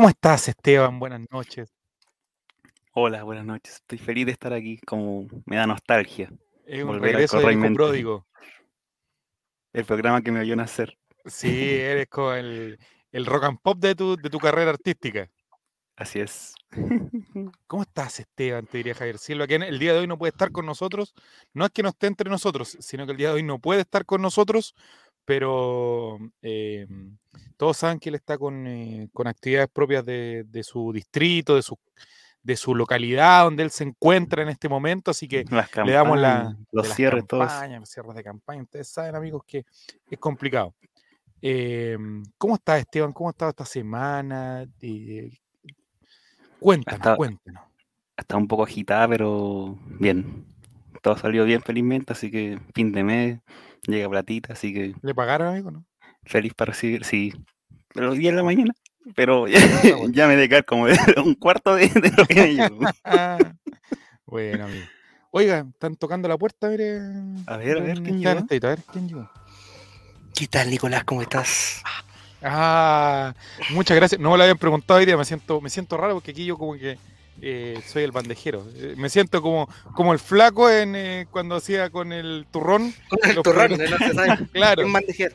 ¿Cómo estás, Esteban? Buenas noches. Hola, buenas noches. Estoy feliz de estar aquí, como me da nostalgia. Es un Volver al regreso del hijo Corraimente. pródigo. El programa que me vio nacer. Sí, eres como el, el rock and pop de tu, de tu carrera artística. Así es. ¿Cómo estás, Esteban? Te diría Javier Silva, que el día de hoy no puede estar con nosotros. No es que no esté entre nosotros, sino que el día de hoy no puede estar con nosotros, pero eh, todos saben que él está con, eh, con actividades propias de, de su distrito, de su, de su localidad, donde él se encuentra en este momento, así que le damos la, de los las cierres, todos. los cierres de campaña. Ustedes saben, amigos, que es complicado. Eh, ¿Cómo estás, Esteban? ¿Cómo ha estado esta semana? Eh, cuéntanos, Hasta- cuéntanos. Está un poco agitada, pero bien. Todo salió bien, felizmente. Así que fin de mes, llega platita. Así que ¿Le pagaron, amigo? No? feliz para recibir. Sí, pero 10 de la mañana. Pero ya, Ah, bueno. ya me de caer como un cuarto de, de lo que bueno, amigo. Oiga, están tocando la puerta, mire. A ver, a ver, ¿quién llegó? A ver, ¿quién llegó? ¿Qué tal, Nicolás? ¿Cómo estás? Ah, muchas gracias. No me lo habían preguntado hoy día, me siento, me siento raro porque aquí yo como que eh, soy el bandejero. Eh, me siento como, como el flaco en eh, cuando hacía con el turrón. Con el Los turrón, se sabe. Claro. Un bandejero.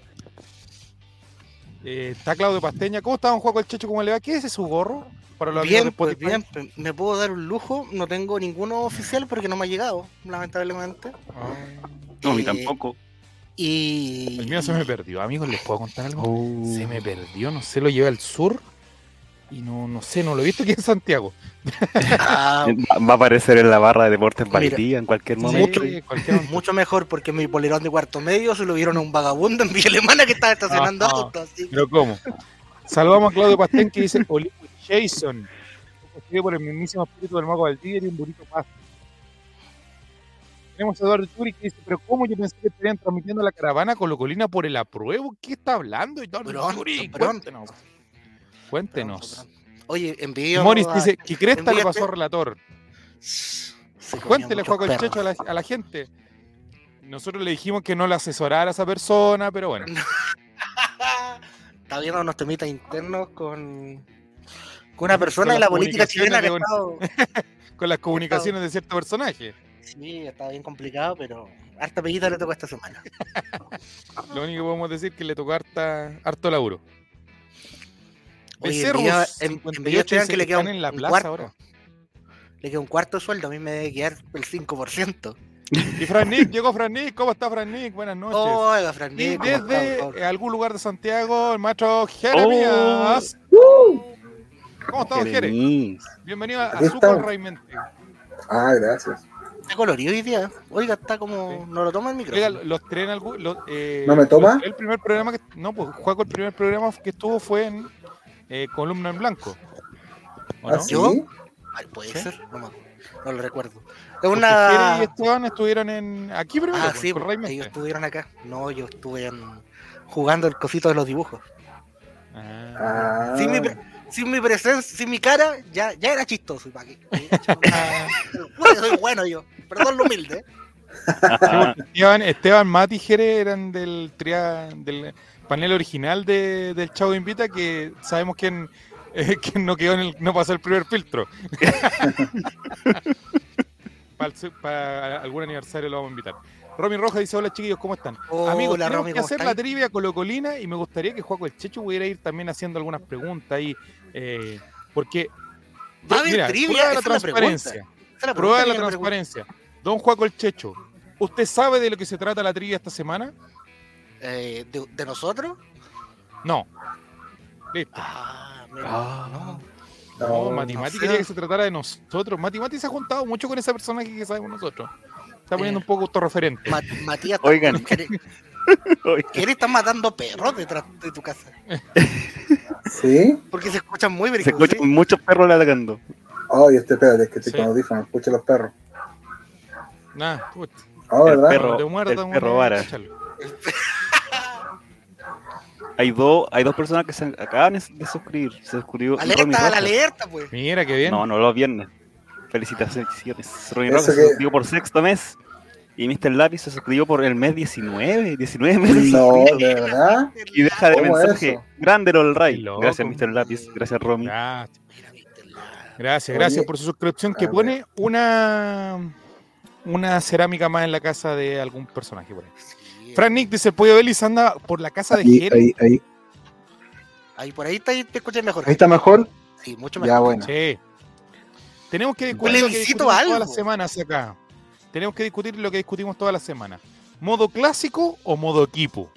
Eh, está Claudio Pasteña. ¿Cómo está don Juaco el Checho? ¿Cómo le va? ¿Qué es ese su gorro? Para los de pues bien, pues, me puedo dar un lujo. No tengo ninguno oficial porque no me ha llegado, lamentablemente. Ah, No, a mí Eh, tampoco. Y. el mío se me perdió. Amigos, ¿les puedo contar algo? Oh. Se me perdió, no sé, lo llevé al sur y no, no sé, no lo he visto aquí en Santiago. Ah, Va va a aparecer en la barra de Deportes Valdía en cualquier Sí, momento. cualquier momento. mucho mejor porque mi polerón de cuarto medio se lo vieron a un vagabundo en Villa Alemana que estaba estacionando autos. así Pero ¿cómo? Saludamos a Claudio Pastén que dice Oliver Jason. Por el mismísimo espíritu del mago Valdivia y un bonito pasto. Tenemos a Eduardo Churi que dice, pero ¿cómo yo pensé que estarían transmitiendo la caravana colocolina por el apruebo? ¿Qué está hablando? Eduardo Pronto, Churi? pronto. Cuéntenos. Oye, envío. Moris a- dice, ¿qué cresta le envíate- pasó al relator? Cuéntele, Juaco el. Checho, a la, a la gente. Nosotros le dijimos que no la asesorara a esa persona, pero bueno. Está viendo unos temitas internos con, con una persona Con de la política chilena que ha estado. Con las comunicaciones de cierto personaje. Sí, está bien complicado, pero harta peguita le tocó esta semana. Lo único que podemos decir es que le tocó harta, harto laburo. Oye, Becerrus, envió- en- 58, envió a Esteban dice que le que queda un- en la un plaza cuarto. ahora. Le queda un cuarto de sueldo, a mí me debe quedar el 5%. Y Fran Nick, llegó Fran Nick. ¿Cómo está Fran Nick? Buenas noches. Oiga, Fran y Nick, ¿cómo desde algún lugar de Santiago, el maestro Jeremías. ¿Cómo está, don Jere? Jeremías. Bienvenido a estamos. Raimente. Ah, gracias. Está colorido hoy día. Oiga, está como. No lo toma el Oiga, micrófono. los tres en algún. los, eh, ¿No me toma? El primer programa que. No, pues Juaco, el primer programa que estuvo fue en eh, Columna en Blanco. ¿O ¿Ah, no? sí? ¿Yo? Ay, puede ¿Sí? ser, no, no lo recuerdo. Es Porque una. Jere y Esteban estuvieron en. Aquí primero, Ah, pues, sí, ellos estuvieron acá. No, yo estuve en- jugando el cosito de los dibujos. Ah. Ah, Sin, mi, pre- sin mi presencia, sin mi cara, ya, ya era chistoso. ¿para qué? Bueno, soy bueno yo. Perdón lo humilde. Esteban, Esteban, Mati y Jere eran del, tria- del panel original de, del Chavo Invita que sabemos quién, eh, quién no quedó en el, no pasó el primer filtro. para, el su- para algún aniversario lo vamos a invitar. Romy Roja dice, hola chiquillos, ¿cómo están? Amigos, tenemos Romy, que ¿cómo hacer estáis? la trivia colocolina y me gustaría que Juaco el Checho pudiera ir también haciendo algunas preguntas ahí, eh, porque... Va mira, trivia, prueba de la transparencia. Prueba la transparencia. Don Juaco el Checho, ¿usted sabe de lo que se trata la trivia esta semana? Eh, de, de nosotros? No. Listo. Ah, mira, Ah. no. No, no, Mati no Mati quería que se tratara de nosotros. Mati Mati se ha juntado mucho con ese personaje que sabemos nosotros. Está poniendo Eh. un poco autorreferente. Ma- Matías, Oigan. ¿querés, Oiga, querés estar matando perros detrás de tu casa? ¿Sí? Porque se escuchan muy Se brígidos, escuchan ¿sí? muchos perros ladrando. Ay, este espérate, es que estoy Sí. con audífonos, escucha los perros. Nah, puta. Oh, El ¿verdad? perro. El perro vara. échalo. Hay dos, hay dos personas que se acaban de suscribir. Se suscribió Alerta, la alerta, pues. Mira, qué bien. No, no los viernes. Felicitaciones. Eso Rojas se que- suscribió por sexto mes. Y Mr. Lápiz se suscribió por el mes 19, 19 meses. No, de verdad. Y deja de ¿Cómo mensaje. eso? Grande el Ray. Gracias, Mr. Lápiz. Gracias, Romy. Gracias, gracias, Oye, gracias por su suscripción que pone una una cerámica más en la casa de algún personaje por ahí. Fran Nick dice, el pollo Belis anda por la casa de Jere. ahí, ahí, Ahí por ahí está, ahí te escuchas mejor. ahí está mejor. Sí, mucho mejor. Ya, bueno. Sí. Tenemos que discutir lo que Plebiscito discutimos algo. todas las semanas acá. Tenemos que discutir lo que discutimos todas las semanas. ¿Modo clásico o modo equipo?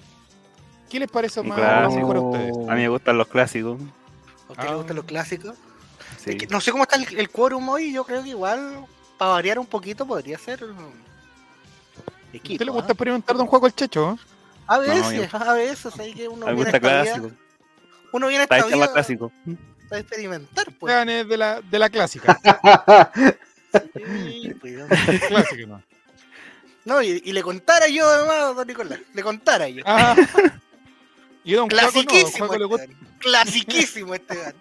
¿Qué les parece más mejor a ustedes? A mí me gustan los clásicos. ¿A usted le Ah. gustan los clásicos? Sí. Es que no sé cómo está el, el quórum hoy. Yo creo que igual, para variar un poquito, podría ser um, ¿A equipo. usted le gusta experimentar Don Juego el Checho? eh? A No, veces, a veces. Hay que uno Me viene a gusta esta vida- clásico. uno viene a Está esta clásico. a experimentar, pues. Vean, es de la, de la clásica. Sí, pues, clásica ¿no? No, y, y le contara yo además, don Nicolás. Le contara yo. Ah. Y Don Juego no, Don Clasiquísimo le gusta este. Clasiquísimo este gan.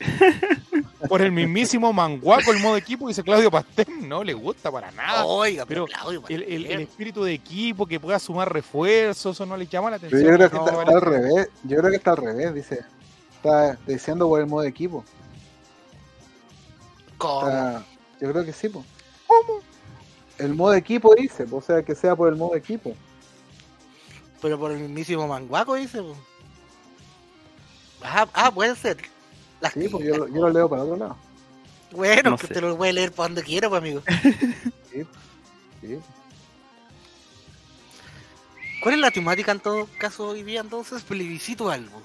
por el mismísimo manguaco el modo equipo, dice Claudio Pastel, no le gusta para nada. Oiga, pero pero Claudio, El, el- espíritu de equipo que pueda sumar refuerzos, eso no le llama la Pero atención. yo creo que No, está, al revés. Yo creo que está al revés, dice. Está diciendo por el modo equipo. ¿Cómo? Está- yo creo que sí, pues. ¿Cómo? El modo equipo dice, po, o sea, que sea por el modo equipo. Pero por el mismísimo manguaco, dice. po. Ah, ah, puede ser. Las Sí, porque yo, lo- yo lo leo para otro lado. Bueno, No que sé. te lo voy a leer para donde quiera, pues, amigo. Sí. ¿Cuál es la temática en todo caso hoy día entonces? Plebiscito algo.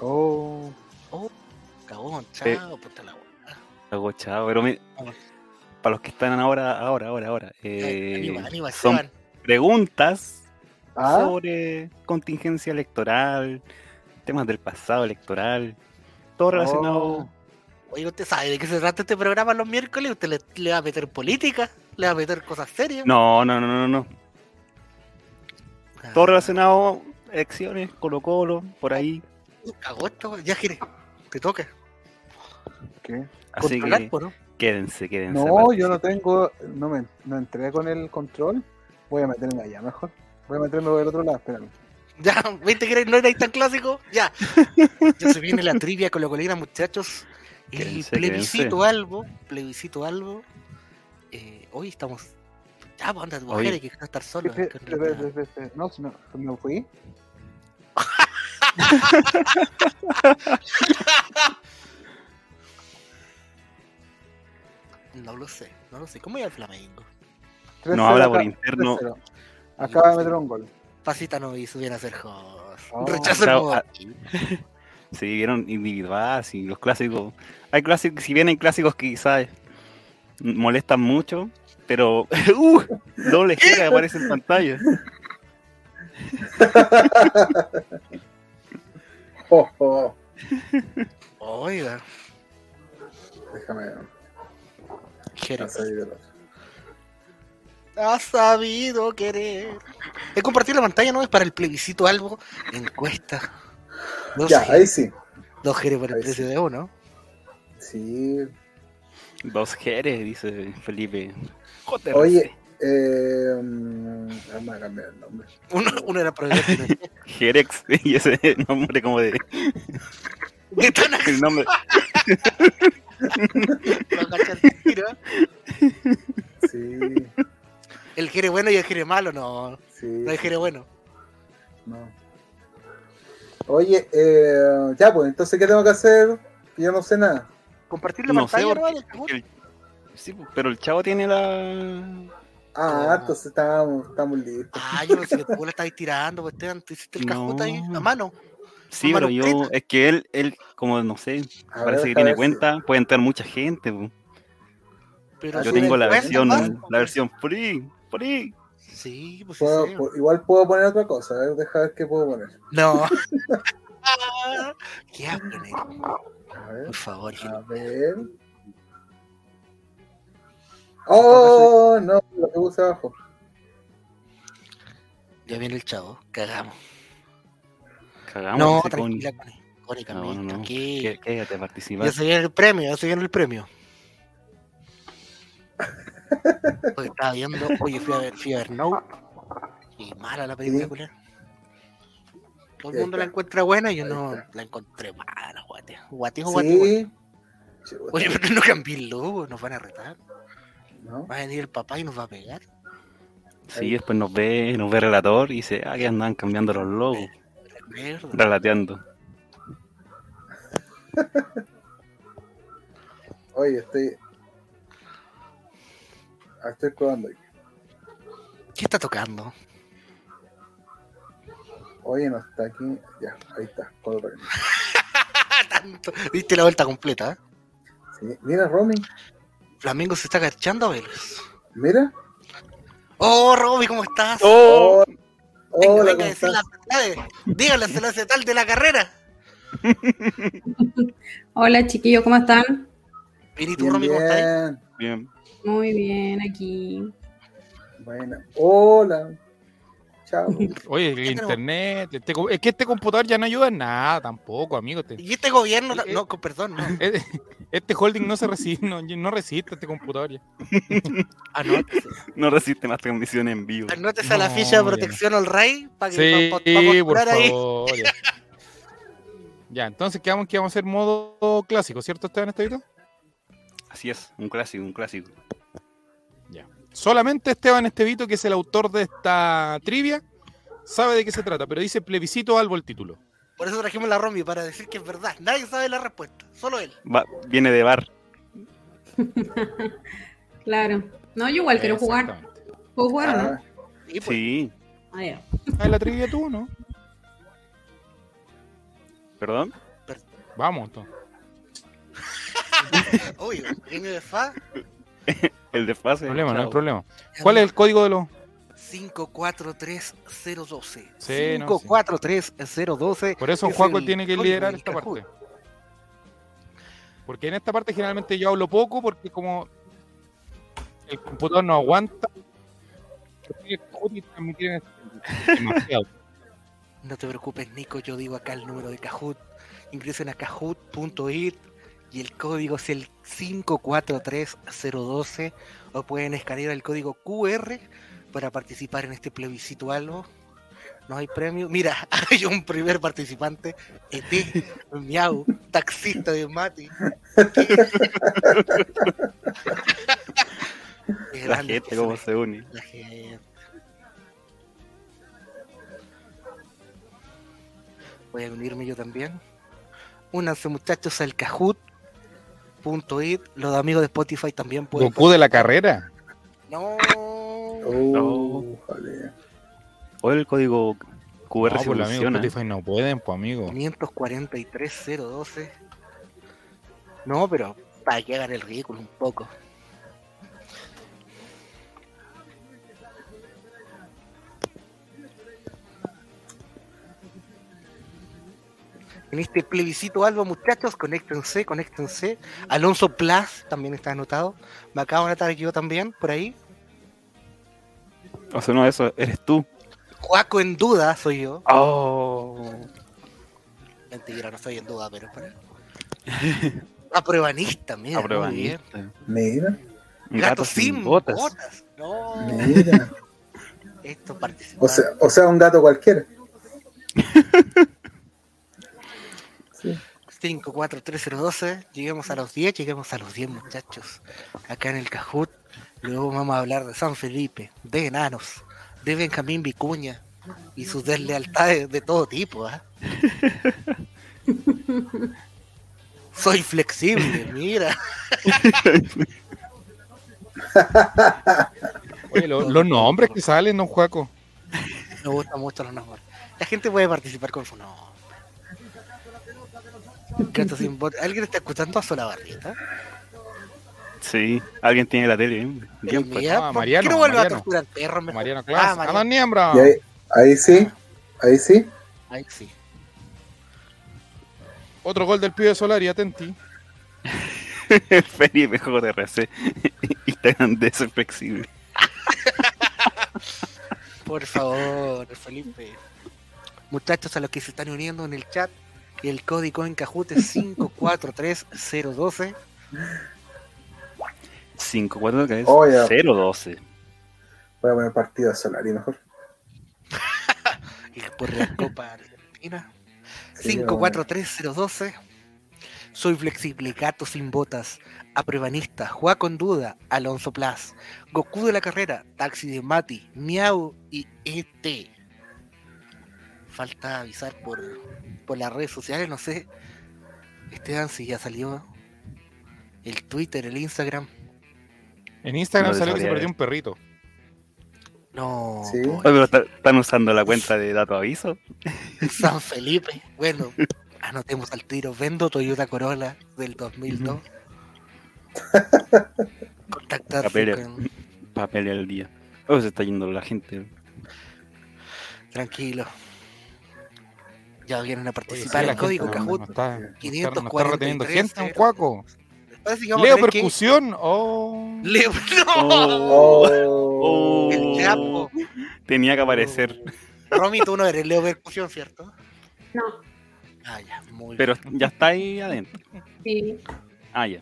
Oh, Cabón, Sí. chao, puta la. Luego, chao. Pero mi- para los que están ahora, ahora, ahora, ahora. eh, Aníbal, Aníbal, son Esteban. preguntas ah, sobre contingencia electoral, temas del pasado electoral, todo relacionado. Oh. Oye, ¿usted sabe de qué se trata este programa los miércoles? ¿Usted le, le va a meter política? ¿Le va a meter cosas serias? No, no, no, no, no. Ah, Todo relacionado, elecciones, Colo Colo, por ahí. Weón. ya gire. Te toca. ¿qué? Así que ¿no? quédense, quédense. No, yo no tengo, no me no entré con el control. Voy a meterme allá mejor. Voy a meterme por el otro lado, espérame. Ya, ¿viste que no era tan clásico? Ya. Ya se viene la trivia con la colina, muchachos. El Quédense, plebiscito quédense. algo, plebiscito algo. Eh, hoy estamos. Ya, pues anda, mujer, Oye. hay que no estar solo. No, si no, me fui. No lo sé, no lo sé. ¿Cómo iba el Flamengo? 3-0 No habla por interno. 3-0. Acaba de meter un gol. Pasita no hizo bien hacer host. Oh, Rechazo el chao, modo. ah, Se vieron individuales y los clásicos. Hay clásicos, si bien hay clásicos que quizás molestan mucho, pero ¡uh! doble gira que aparece en pantalla. Oh, oh. Oiga, Déjame Jerez. Ha sabido querer. He compartido la pantalla, ¿no? Es para el plebiscito algo. Encuesta. Dos, Ya, ahí sí. dos Jerez por el ahí precio sí. de uno. Sí. Dos Jerez, dice Felipe. JRC. Oye, eh, mm, vamos a cambiar el nombre. Uno, uno era proyecto. Jerex, y ese nombre como de. ¿Qué tan El nombre. Sí, El Jerez bueno y el Jerez malo, no. sí. No hay Jerez bueno. No. Oye, eh, ya pues, entonces, ¿qué tengo que hacer? Yo no sé nada. Compartir la No sé, pantalla, ¿no? el- sí, pues, pero el chavo tiene la. Ah, entonces estamos, estamos listos. Ah, yo pensé que tú la estabas tirando, pues tú hiciste el cajón ahí, No. a mano. Sí, pero yo. Es que él, él como no sé, A ver, parece que tiene si- cuenta, puede entrar mucha gente. pues. Pero Ah, Yo tengo la versión, ¿no? la versión free, Sí, pues. Puedo- igual puedo poner otra cosa, a ver, deja ver qué puedo poner. No. ¿Qué vas a poner? A ver, Por favor, a ver. Oh, no, lo que puse abajo. Ya viene el chavo, cagamos. Cagamos. no, tranquila, Connie. Connie. Connie, No, no, no. tranquila. Qué- Quédate a participar. Ya se viene el premio, ya se viene el premio. Estaba viendo, oye, fui a ver, fui a ver Nope. Y mala la película. Sí. Todo el mundo la encuentra buena y yo no la encontré mala, guate. Guate o guate, guate. Sí. Oye, pero no cambié el logo, nos van a retar. ¿no? Va a venir el papá y nos va a pegar. Sí, después nos ve, nos ve relator y dice, ah, que andan cambiando los logos, Mierda. relateando. Oye, estoy. Estoy probando. aquí. ¿Qué está tocando? Oye, no está aquí. Ya, ahí está. Tanto. Diste la vuelta completa, ¿eh? Sí. Mira, Romy. Flamengo se está agachando a Vélez. Mira. Oh, Roby, ¿cómo estás? Oh, Venga, hola, venga a ¿cómo decir estás? las verdades. Dígale, se lo hace tal de la carrera. Hola chiquillos, ¿cómo están? Bien, ¿y tú, Bien, Romy, cómo estás? bien. Bien. Muy bien, aquí. Bueno. Hola. Chao. Oye, el internet. este es que este computador ya no ayuda en nada tampoco, amigo. Este, Y este gobierno, Eh, no, con- perdón, no. eh, este holding no se resiste, no, no resiste este computador ya. Anótese, No resiste más transmisión en vivo. anótese a la No, ficha de no. protección al rey para que Sí, pa- pa- pa por ahí. favor. Ya. Ya, entonces quedamos que vamos a hacer modo clásico, ¿cierto, Esteban Estevito? Así es, un clásico, un clásico. Solamente Esteban Estevito, que es el autor de esta trivia, sabe de qué se trata, pero dice plebiscito albo el título. Por eso trajimos la Romy, para decir que es verdad. Nadie sabe la respuesta, solo él. Va- viene de bar. Claro. No, yo igual quiero jugar. ¿Puedo jugar no? Ah, Y pues, Sí, Ah, ya. Ah, la trivia tú, ¿no? perdón. Vamos, entonces. obvio, genio de fa, El desfase. problema, no hay problema. ¿Cuál es el código de los...? 543012. Sí, no, sí. 543012. Por eso es Juaco el tiene que liderar esta parte. Porque en esta parte generalmente yo hablo poco porque como el computador no aguanta. No te preocupes, Nico, yo digo acá el número de Kahoot. Ingresen a kahoot.it y el código es el 543012 o pueden escanear el código QR para participar en este plebiscito algo. No hay premio. Mira, hay un primer participante, ET, Miau, taxista de Mati. La gente, que cómo se une. La gente. Voy a unirme yo también. Únanse muchachos al Kahoot.it. Los amigos de Spotify también pueden. Goku de la carrera. No. oh, joder. O el código QR No, si pues los amigos de funciona. Spotify no pueden, pues amigo. 543-012. No, pero para que hagan el ridículo un poco. En este plebiscito algo, muchachos, conéctense, conéctense. Alonso Plus también está anotado. Me acabo de anotar yo también, por ahí. O sea, no, eso eres tú. Juaco en duda soy yo. Oh. Mentira, no estoy en duda, pero para. Apruebanista, mira. Apruebanista. Mira, Un Gato, sin botas. botas. No, mira. esto participa. O sea, o sea, un gato cualquiera. Sí. 5, 4, 3, 0, 12. Lleguemos a los 10, lleguemos a los 10, muchachos. Acá en el Cajut. Luego vamos a hablar de San Felipe, de enanos, de Benjamín Vicuña y sus deslealtades de todo tipo. ¿ah? Soy flexible, mira. Oye, lo- los nombres que salen, don Juaco. Me gustan mucho los nombres. La gente puede participar con su nombre. Gato sin bot- ¿Alguien está escuchando a Solabarrieta? Sí, alguien tiene la tele. ¿eh? Bien, pues. ¿por Mariano, qué no vuelve a torturar perros? mejor? Mariano Ah, Claus. ¡A Mariano. Y ahí, ahí sí, ahí sí. Ahí sí. Otro gol del pibe de Solari, atenti. Felipe JRC. Instagram de ese flexible. Por favor, Felipe. Muchachos, a los que se están uniendo en el chat, el código en Cajute es 543012. 5, 4, ¿qué es? Oh, ya. 0, 12. Voy a poner partido de Solari mejor. Y por la Copa Argentina. Sí, 5, 4, 3, 0, 12. Soy flexible, gato sin botas, apruebanista, Juá con duda, Alonso Plas, Goku de la carrera, Taxi de Mati, Miau y ET. Falta avisar por, por las redes sociales, no sé. Esteban, si ya salió el Twitter, el Instagram. En Instagram No salió que se perdió un perrito. No, Sí. Oye, pero está- están usando la cuenta de dato aviso. San Felipe. Bueno, anotemos al tiro. Vendo Toyota Corolla del 2002. Contactarse Papeles. con... Papel al día. Oh, se está yendo la gente. Tranquilo. Ya vienen a Oye, participar sí, la el código gente no- Cajut. no está, no está- no está 543, reteniendo gente, un cuaco. Leo tener que- percusión o. Leo, no. Oh, Oh. El Chapo. tenía que aparecer. Romy, tú no eres Leo Percusión, ¿cierto? No, Ah, ya, muy Pero bien. ya está ahí adentro. sí. Ah, ya.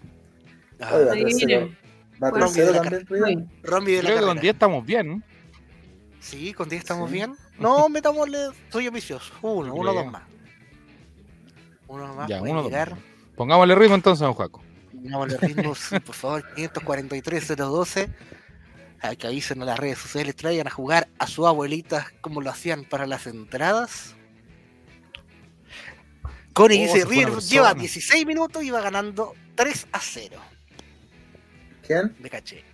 Ah, Oiga, Ahí tercero. viene. ¿Va Bueno, tercero de la. Romy de la Creo que con carrera. 10 estamos bien. Sí, con 10 estamos Sí. bien. No, metámosle. Soy ambicioso. Uno, uno, dos más. Uno más. Ya, uno, dos. llegar. Pongámosle ritmo entonces, don Juaco. Pongámosle ritmo, sí, por favor. 543-012. A que avisen a las redes sociales. Traigan a jugar a su abuelita como lo hacían para las entradas. Connie Oh, dice: River lleva persona. 16 minutos y va ganando 3 a 0. ¿Quién? Me caché.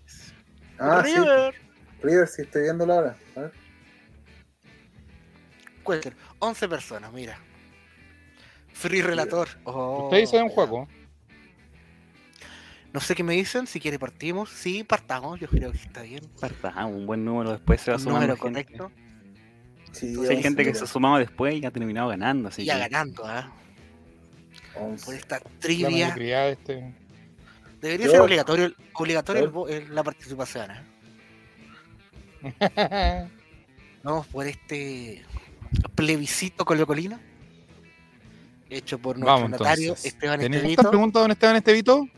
Ah, sí. River. River, sí, estoy viéndolo ahora. A ver. Cualquier. 11 personas, mira. Free relator. Oh, Usted dice don ya. Juaco. No sé qué me dicen, si quiere partimos. Sí, partamos, yo creo que está bien. Ah, un buen número después se va sumando Número correcto. Sí, Hay gente que se ha sumado después y ha terminado ganando. Así Ya que ganando, ¿ah? once. Por esta trivia. este. Debería Yo- ser obligatorio, obligatorio Yo- la participación. ¿eh? Vamos por este plebiscito colocolino. Hecho por nuestro Vamos notario entonces. Esteban ¿Tenés Estevito. esta pregunta, don Esteban Estevito?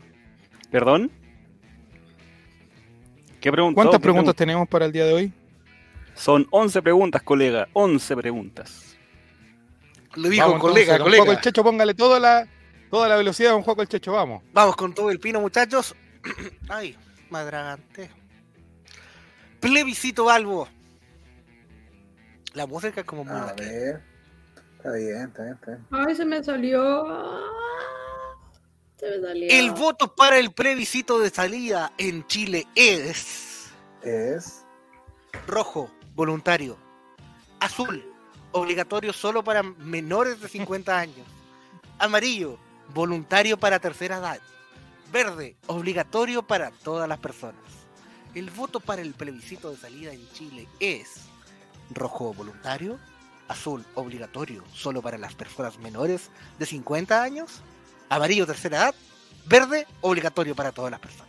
¿Perdón? ¿Cuántas ¿Qué preguntas pregunta? tenemos para el día de hoy? Son 11 preguntas, colega. 11 preguntas. Lo dijo Vamos, colega, entonces, don colega. Juaco el Checho, póngale toda la, toda la velocidad a don Juaco el Checho, vamos. Vamos con todo el pino, muchachos. Ay, madragante. Plebiscito Balbo. La música es como muy A ver. Está bien, está bien, está bien. Ay, se me salió. Se me salió. El voto para el plebiscito de salida en Chile es Es. rojo, voluntario. Azul, obligatorio solo para menores de 50 años. Amarillo, voluntario para tercera edad. Verde, obligatorio para todas las personas. El voto para el plebiscito de salida en Chile es rojo, voluntario. Azul, obligatorio solo para las personas menores de 50 años. Amarillo, tercera edad. Verde, obligatorio para todas las personas.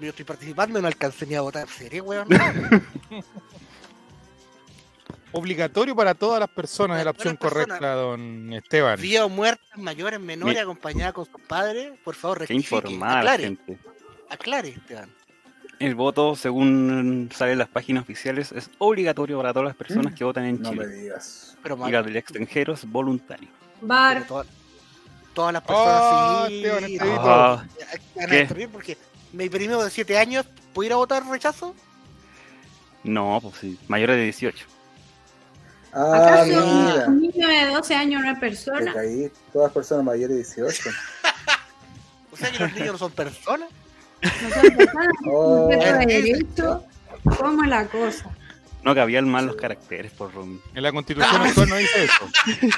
Yo estoy participando y no alcancé ni a votar. ¿Sería, weón? Obligatorio para todas las personas es la opción correcta, don Esteban. Vida o muertes mayores, menores, Mi- acompañadas con sus padres, por favor, Qué rectifique. informada la Aclare, gente. aclare, Esteban. El voto, según salen las páginas oficiales, es obligatorio para todas las personas que votan en No me Chile. digas. Pero Y la del extranjero es voluntario. Bar. toda- todas las personas Oh, sí. Ah, Van a ¿Qué? porque mi primo de 7 años, ¿puede ir a votar rechazo? no, pues sí, mayores de 18. Ah, ¿Acaso mira. un niño de 12 años no es persona? caí. Todas personas mayores de 18. O sea que los niños no son personas. No son personas, Oh. un sujeto de Eh, derecho. ¿Cómo es la cosa? No cabían mal los caracteres por Rumi. En la constitución actual no dice eso.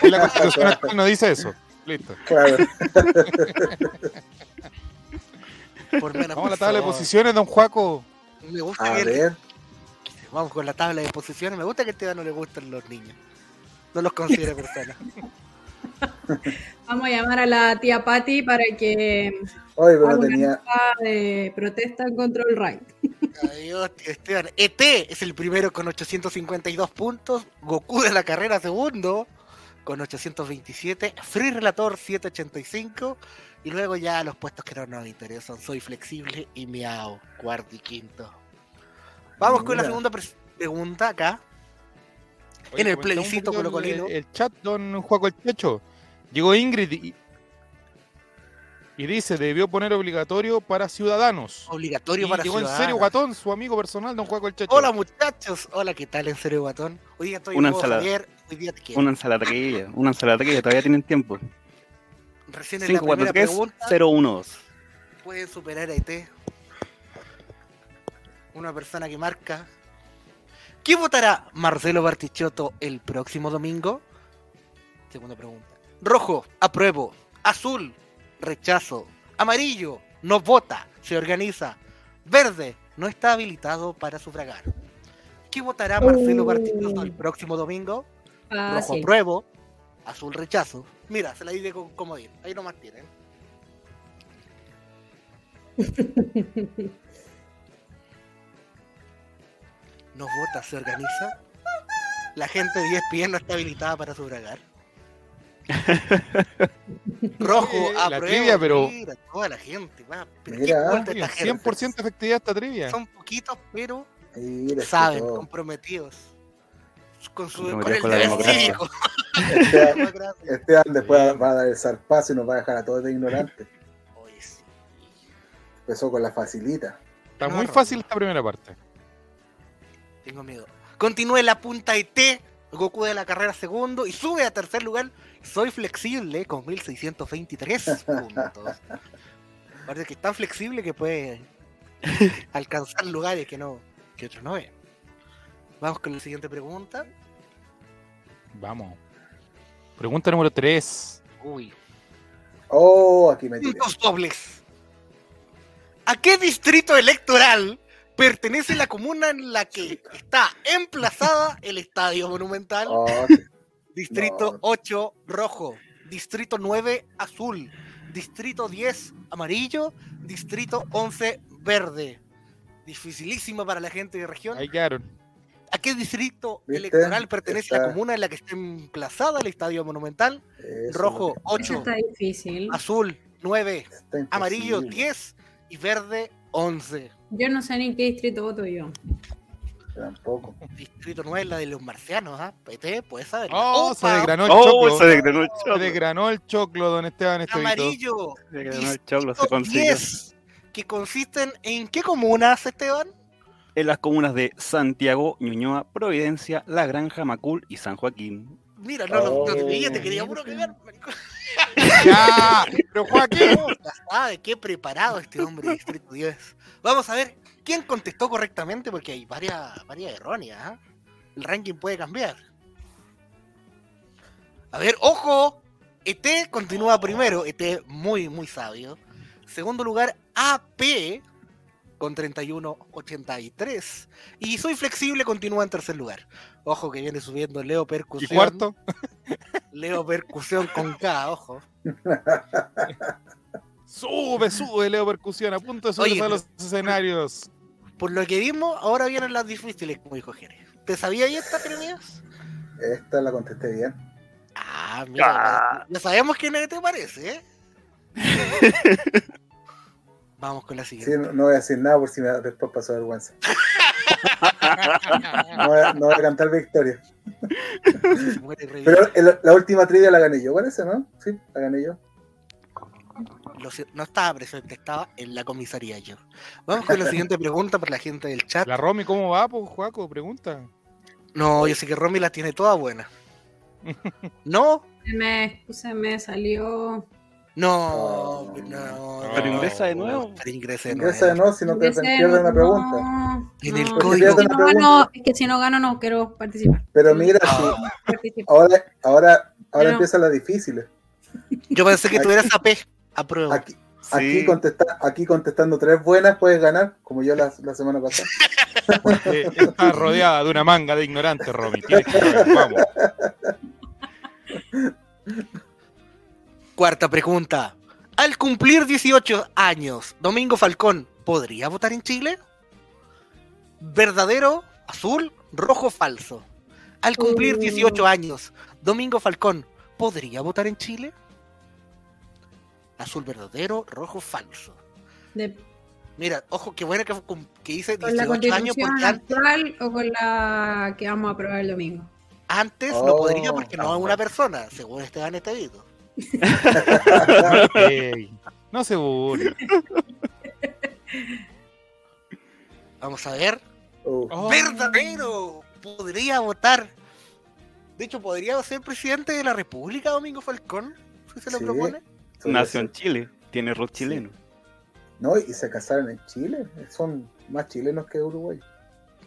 En la constitución actual no dice eso. Listo. Claro. Por menos, Vamos a la tabla de posiciones, don Juaco. Me gusta A que ver. Vamos con la tabla de posiciones. Me gusta que a Esteban no le gustan los niños. No los considere personas. Vamos a llamar a la tía Patty para que Oye, pero tenía. de protesta en control right. Adiós, Esteban. ET es el primero con 852 puntos. Goku de la carrera segundo con 827, Free Relator 785 y luego ya los puestos que no nos interesan, Soy Flexible y Miau, cuarto y quinto. Vamos con la segunda pregunta acá. Oye, En el plebiscito colocolino. El, el chat, don Juaco el Checho. Llegó Ingrid y, y dice, debió poner obligatorio para ciudadanos. Obligatorio Y para llegó en serio. Guatón, su amigo personal, don Juaco el Checho. Hola muchachos, hola, ¿qué tal en serio, guatón? Hoy día estoy Una ensalada. Javier, hoy día te quiero. Una ensaladilla, una ensaladilla, todavía tienen tiempo. Recién en la 5, 4, primera 3, pregunta 0, 1, 2. pueden superar a ET. Una persona que marca. ¿Quién votará Marcelo Bartichotto el próximo domingo? Segunda pregunta. Rojo, apruebo. Azul, rechazo. Amarillo, no vota, se organiza. Verde, no está habilitado para sufragar. ¿Quién votará Marcelo Bartichotto el próximo domingo? Rojo, apruebo. Azul, rechazo. Mira, se la di con comodín. Ahí nomás tienen. no vota, se organiza. La gente de ESPN no está habilitada para sufragar. Rojo, Oye, la trivia, pero- mira, toda la gente, va, pero Mira, qué culta Oye, esta gente. 100% efectividad esta trivia. Son poquitos, pero Mira, saben, todo. comprometidos. Con, su, Comprometidos con el con la deber democracia. cívico. Esteban, después va a dar el zarpazo y nos va a dejar a todos de ignorantes. Oye, sí. Empezó con la facilita. Está No, muy fácil esta primera parte. Tengo miedo. Continúe la punta de T. Goku de la carrera segundo y sube a tercer lugar. Soy flexible con 1623 puntos. Parece que es tan flexible que puede alcanzar lugares que no que otros no ven. Vamos con la siguiente pregunta. Vamos. Pregunta número 3. Uy, Oh, aquí me puntos dobles. ¿A qué distrito electoral pertenece la comuna en la que está emplazada el Estadio Monumental? Oh, Distrito No. 8 rojo, Distrito 9 azul, Distrito 10 amarillo, Distrito 11 verde. Dificilísimo para la gente de región. Ahí quedaron. ¿A qué distrito ¿Viste? electoral pertenece la Está- comuna en la que está emplazada el Estadio Monumental? eso Rojo es lo que- 8, Eso está difícil. azul 9, está imposible. amarillo 10 y verde 11. Yo no sé ni en qué distrito voto yo. Tampoco. Distrito 9 es la de los marcianos, ¿ah? PT, puedes saber. Oh, se desgranó el Oh, choclo. se desgranó el Se choclo. desgranó el choclo, don Esteban Estevito. Amarillo Se desgranó el choclo, se consiguió. 10, que consisten en qué comunas, Esteban? En las comunas de Santiago, Ñuñoa, Providencia, La Granja, Macul y San Joaquín. Mira, no, no, no te Oh. veía, te quería puro cagar. Ya, pero Joaquín. Sabe, qué preparado este hombre de Distrito 10. Vamos a ver quién contestó correctamente, porque hay varias, varias erróneas. ¿ah? El ranking puede cambiar. A ver, ojo. ET continúa primero, ET muy, muy sabio. Segundo lugar, AP con 31.83. Y Soy Flexible continúa en tercer lugar. Ojo que viene subiendo Leo Y Percusión. cuarto, Leo Percusión con K, ojo. sube, sube, Leo Percusión, a punto de subir Oye, a los escenarios. Por lo que vimos, ahora vienen las difíciles, como dijo Jerez. ¿Te sabía ya esta, Jeremías? Esta la contesté bien. Ah, mira, Ah. ya sabemos quién te parece, ¿eh? Vamos con la Sí, siguiente. no, no voy a decir nada por si me, después paso vergüenza. No voy, a, no voy a cantar victoria. Pero el- la última trivia la gané yo, parece, ¿no? Sí, la gané yo. Lo no estaba presente, estaba en la comisaría yo. Vamos con la siguiente pregunta para la gente del chat. La Romy, ¿cómo va, pues, Juaco? Pregunta. No, yo sé que Romy la tiene toda buena. ¿No? Se me, se me salió. No, Oh. no. Pero no. ingresa de nuevo. Pero ingrese de Ingresa de nuevo. nuevo si no te pierdes una pregunta. En el no, código. es que si Una no gano- Es que si no gano, no quiero participar. Pero mira, Ah. si Participo. ahora, ahora, ahora empiezan las difíciles. Yo pensé que tuvieras AP. Apruebo. Aquí, aquí, Sí. contesta- aquí contestando tres buenas puedes ganar, como yo la, la semana pasada. Eh, está rodeada de una manga de ignorantes, Romy. Tienes que saber, vamos. Cuarta pregunta. Al cumplir 18 años, Domingo Falcón, ¿podría votar en Chile? ¿Verdadero, azul, rojo, falso? Al cumplir Uh. 18 años, Domingo Falcón, podría votar en Chile? Azul verdadero, rojo falso. De- Mira, ojo, qué bueno que, que hice ¿Con la 18 años porque antes, actual o con la que vamos a aprobar el domingo? antes no Oh, podría porque no es una persona, según Esteban Estevito. No se burle. Vamos a ver. Oh. ¡Verdadero! Podría votar. De hecho, podría ser presidente de la República, Domingo Falcón, si se lo Sí. propone. Nació en. Chile, tiene rock chileno. No, y se casaron en Chile. Son más chilenos que Uruguay.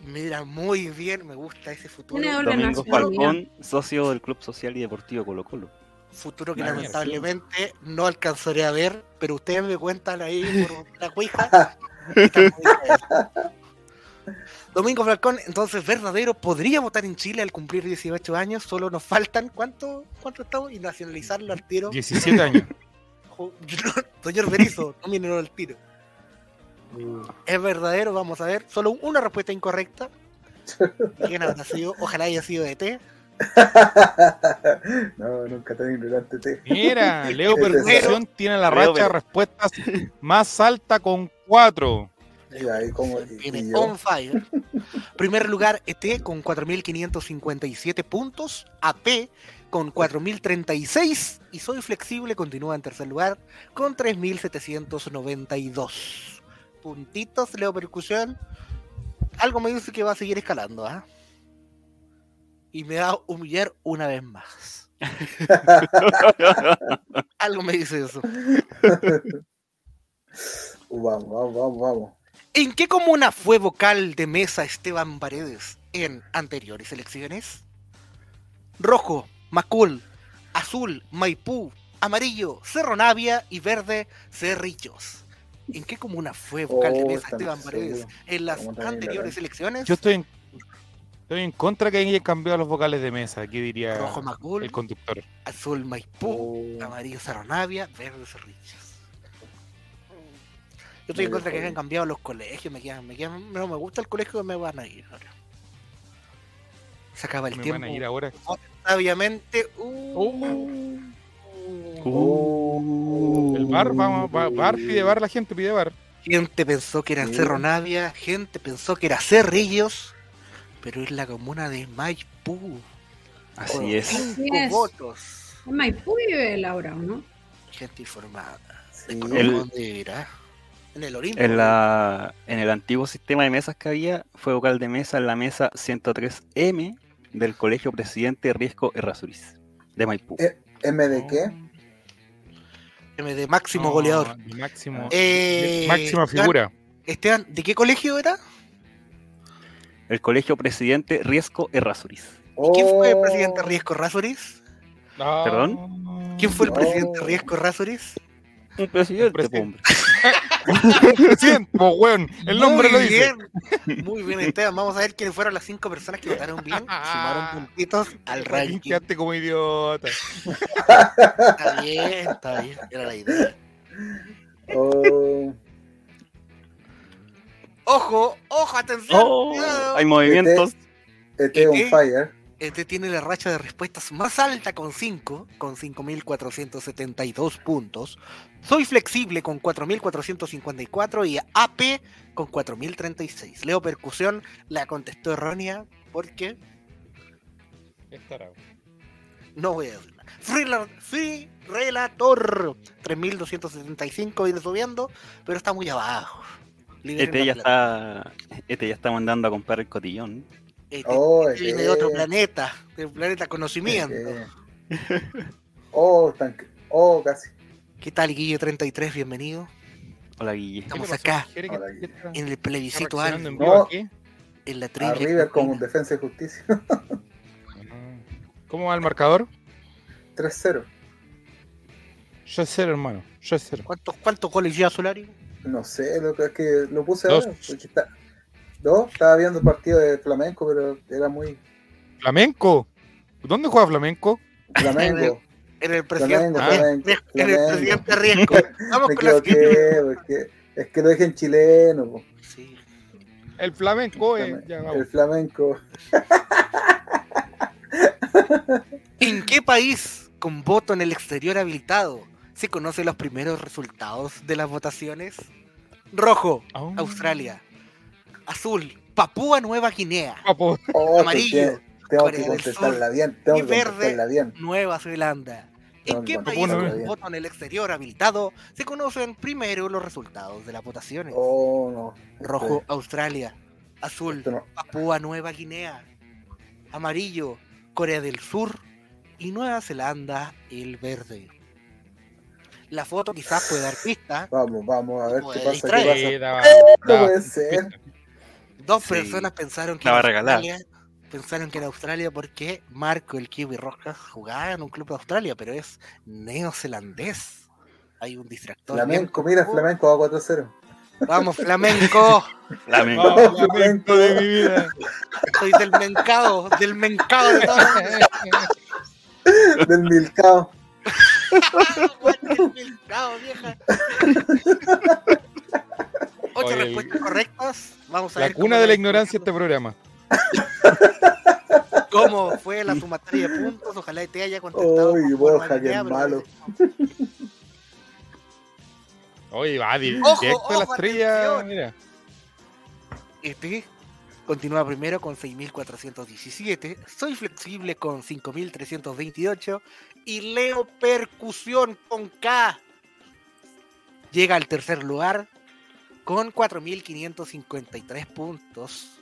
Mira, muy bien, me gusta ese futuro. Domingo. Falcón, socio del Club Social y Deportivo Colo Colo. Futuro que lamentablemente no alcanzaré a ver, pero ustedes me cuentan ahí por la cuija. Domingo Falcón, entonces verdadero, podría votar en Chile al cumplir 18 años. Solo nos faltan, ¿cuánto, cuánto estamos? Y nacionalizarlo al tiro. 17 años. Señor Berizo, no miren al tiro. Uh, Es verdadero, vamos a ver. Solo una respuesta incorrecta. ¿Quién habrá sido? Ojalá haya sido de T. no, nunca tan ignorante te. Mira, Leo Percusión tiene la Leo racha de respuestas más alta con 4. Y ahí como. y- Viene y yo. on fire. Primer lugar, ET con 4.557 puntos. AP con 4.036. Y Soy Flexible continúa en tercer lugar con 3.792 puntitos. Leo Percusión. Algo me dice que va a seguir escalando, ¿ah? Y me va a humillar una vez más. Algo me dice eso. Vamos, vamos, vamos, vamos. ¿En qué comuna fue vocal de mesa Esteban Paredes en anteriores elecciones? Rojo, Macul, azul, Maipú, amarillo, Cerro Navia y verde, Cerrillos. ¿En qué comuna fue vocal de Oh, mesa Esteban Paredes en las anteriores elecciones? Yo estoy en, estoy en contra que hayan cambiado los vocales de mesa. Aquí diría Rojo, Macul, el conductor. azul, Maipú, Oh, amarillo, Cerro Navia, verde, Cerrillos. Yo estoy en contra que hayan cambiado los colegios, me quedan, me quedan, no me gusta el colegio que me van a ir ahora. Se acaba el Me tiempo. van a ir ahora. Sabiamente. uh, Oh. El bar, vamos, va- bar, pide bar, la gente pide bar. Gente pensó que era. Cerro Navia, gente pensó que era Cerrillos, pero es la comuna de Maipú. Así es. Cinco es. votos. En Maipú vive Laura, ¿o no? Gente informada. Sí. El- dónde vivirá. En el Olimpo. En, la, en el antiguo sistema de mesas que había, fue vocal de mesa en la mesa 103M del Colegio Presidente Riesco Errázuriz, de Maipú. Eh, ¿M de qué? M de máximo No, goleador. de Máximo, Eh, máxima figura. Esteban, ¿de qué colegio era? El Colegio Presidente Riesco Errázuriz. ¿Y quién fue el Oh. presidente Riesco Razuriz? ¿Perdón? ¿Quién fue el No. presidente Riesco Razuriz? Un presidente, presidente. Presidente, po, weón, el nombre Muy lo dice. bien. Muy bien, Esteban. Vamos a ver quiénes fueron las cinco personas que votaron bien. Sumaron puntitos al ranking. Como idiota. Está bien, está bien. Era la idea. Oh, Ojo, ojo, atención. Oh, hay movimientos. este on ¿Y qué? fire. Este tiene la racha de respuestas más alta con 5, con 5.472 puntos. Soy flexible con 4.454 y AP con 4.036. Leo Percusión la contestó errónea porque Estará. no voy a decir nada. Free, la- free Relator 3.275 viene subiendo, pero está muy abajo. Este ya está, este ya está mandando a comprar el cotillón. Este- Oh, este viene de otro planeta, del planeta conocimiento. Eh, Oh, tan- oh, casi. ¿Qué tal, Guille 33? Bienvenido. Hola, Guille. Estamos acá, ¿Quiere que- Hola, que está- en el plebiscito alto, en vivo No. aquí? en la trivia. River Coquina. defensa y justicia. ¿Cómo va el marcador? 3-0. Yo es cero, hermano. Yo es cero. ¿Cuántos, ¿Cuántos goles ya Solari? No sé, lo que es que lo puse Dos. ahora. porque está- Dos, estaba viendo el partido de Flamenco, pero era muy ¿Flamenco? ¿Dónde juega Flamenco? Flamengo. En el presidente Ah. Riesco. En el presidente Riesco. Vamos Me con la siguiente. equivoqué, porque es que lo dije en chileno. po. Sí. El Flamenco, eh. El flamenco. ¿En qué país con voto en el exterior habilitado. ¿Se conocen los primeros resultados de las votaciones? Rojo, Oh. Australia. Azul, Papúa Nueva Guinea. Oh, Amarillo, te- Tengo Corea que del contestarla Sur. bien. Tengo Y que verde. bien. Nueva Zelanda. ¿En qué país con voto en el exterior habilitado se conocen primero los resultados de las votaciones? Oh, no. Rojo, Australia. Azul, Esto no. Papúa Nueva Guinea. Amarillo, Corea del Sur. Y Nueva Zelanda, el verde. La foto quizás puede dar pista. Vamos, vamos, a ver qué pasa. distraer. ¿Qué Sí, No puede ser. Dos Sí. personas pensaron que La va a en regalar. Australia, pensaron que en Australia porque Marco el Kiwi Rojas jugaba en un club de Australia, pero es neozelandés. Hay un distractor. Flamenco, mira. Flamenco va 4-0. Vamos, flamenco. La me- Vamos, flamenco de mi vida. Soy del mencado, del mencado de todos. Del Milcao. vieja. Ocho Oye, respuestas correctas. Vamos a La ver cuna de la ignorancia este programa. cómo fue la sumatoria de puntos. Ojalá te haya contestado. Uy, con Borja, qué malo. Oye, va di- Ojo, directo a la ojo, estrella. atención. Mira. Este continúa primero con 6.417. Soy flexible con 5.328. Y Leo Percusión con K. Llega al tercer lugar con 4.553 puntos.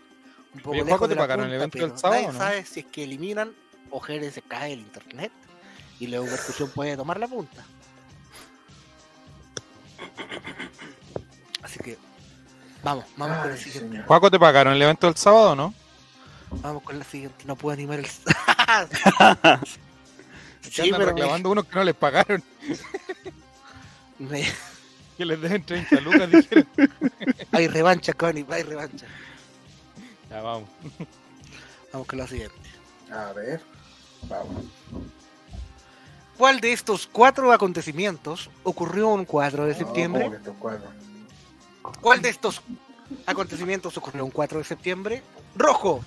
Un poco lejos Juaco, de ¿te la pagaron el punta, evento pero del sábado, nadie no? sabe si es que eliminan o Jerez se cae el internet. Y Leo Percusión puede tomar la punta. Vamos, vamos con la siguiente. señor. Juaco, ¿te pagaron el evento del sábado o no? Vamos con la siguiente. No puedo animar el. Sí, sí, andan pero reclamando unos que no les pagaron. me- me- Que les deben 30 lucas, dijeron. hay revancha, Connie, hay revancha. Ya, vamos. Vamos con la siguiente. A ver. Vamos. ¿Cuál de estos cuatro acontecimientos ocurrió un 4 de No, septiembre? cuatro. ¿Cuál de estos acontecimientos ocurrió un 4 de septiembre? Rojo.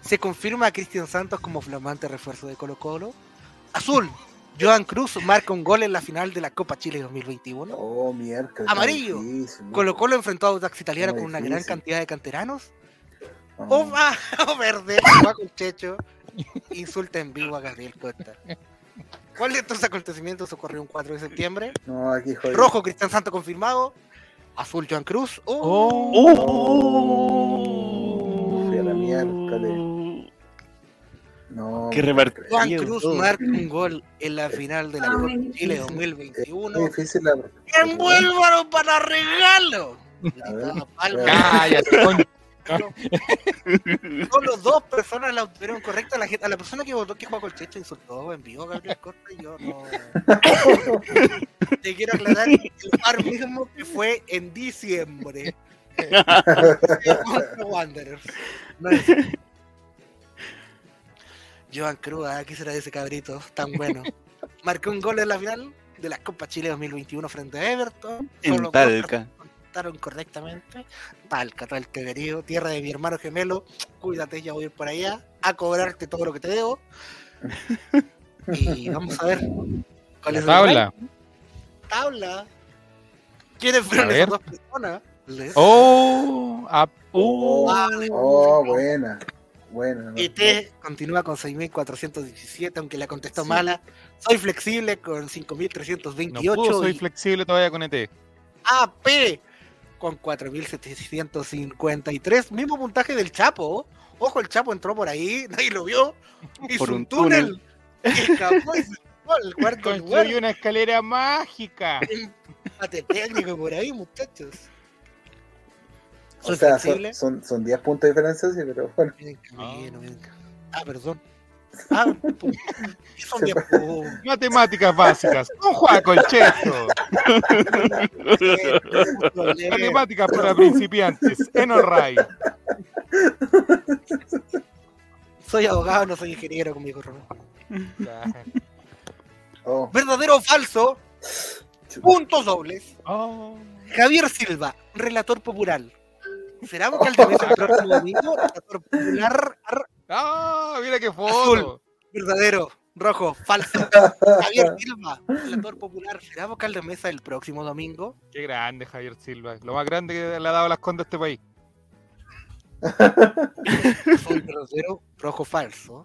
Se confirma a Cristian Santos como flamante refuerzo de Colo Colo. Azul. Joan Cruz marca un gol en la final de la Copa Chile 2021. Oh, mierda. Amarillo. Colo Colo enfrentó a Audax Italiano Muy con una gran cantidad de canteranos. Oh, O va o verde, va con Checho. Insulta en vivo a Gabriel Costa. ¿Cuál de estos acontecimientos ocurrió un 4 de septiembre? No, aquí. Rojo, Cristian Santos confirmado. Azul, Joan Cruz. Oh, Oh, fui a la miércoles. No. Qué creo. Juan Cruz Oh. marca un gol en la final de la Ah, Copa Chile difícil. 2021. Muy difícil la. ¡Envuélvalo para regalo! Cállate, Solo dos personas la obtuvieron correcta. La, gente- a la persona que votó que Juan Colchecho insultó en vivo a Gabriel Costa y yo no. Te quiero aclarar el par mismo que fue en diciembre. Contra Wanderers. No es- Joan Cruz, ¿ah? ¿qué será de ese cabrito tan bueno? Marcó un gol en la final de la Copa Chile 2021 frente a Everton. En Solo Talca. contestaron correctamente. Talca, Talca querido, tierra de mi hermano gemelo. Cuídate, ya voy a ir por allá a cobrarte todo lo que te debo. Y vamos a ver cuál La es el tabla. ¿Quiénes fueron A esas dos personas? Les- Oh, ah, Oh, Vale. oh, buena. Buena. no, ET continúa con 6.417, aunque la contestó Sí. mala. Soy flexible con no 5.328. pudo, soy y flexible todavía con ET. AP con 4.753. Mismo puntaje del Chapo. Ojo, el Chapo entró por ahí, nadie lo vio. Hizo Por un un túnel. Y escapó y se al cuarto lugar. Construyó una escalera mágica. Empate técnico por ahí, muchachos. O sea, son, son, son 10 puntos de diferencia, sí, pero bueno. Ah. Ah, perdón. Ah, ¿qué son 10 puntos? Matemáticas básicas. Un Juaco el Cheto. Matemáticas para principiantes. En. Soy abogado, no soy ingeniero conmigo, Romeo. Oh, ¿Verdadero o falso? Puntos dobles. Oh. Javier Silva, relator popular. ¿Será un Caldereta el próximo domingo? Relator popular. ar- Ah, mira qué foto. Verdadero. Rojo, falso. Javier Silva, relator popular, será vocal de mesa el próximo domingo. Qué grande Javier Silva. Lo más grande que le ha dado las condas a este país. Soy grosero, rojo falso.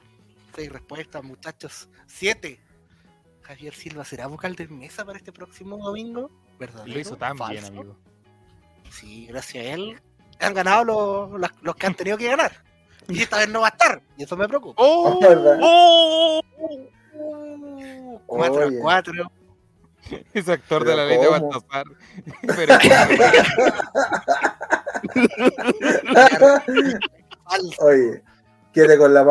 Seis respuestas, muchachos. Siete. Javier Silva será vocal de mesa para este próximo domingo. Y ¿Verdadero? lo hizo tan bien, amigo. Sí, gracias a él han ganado los, los- los que han tenido que ganar. Y esta vez no va a estar. Y eso me preocupa. ¡Oh! ¿Verdad? ¡Oh! Uh, 4 a Oye. 4. Ese actor de la ley de. Baltasar. Pero. Oye, quiere con la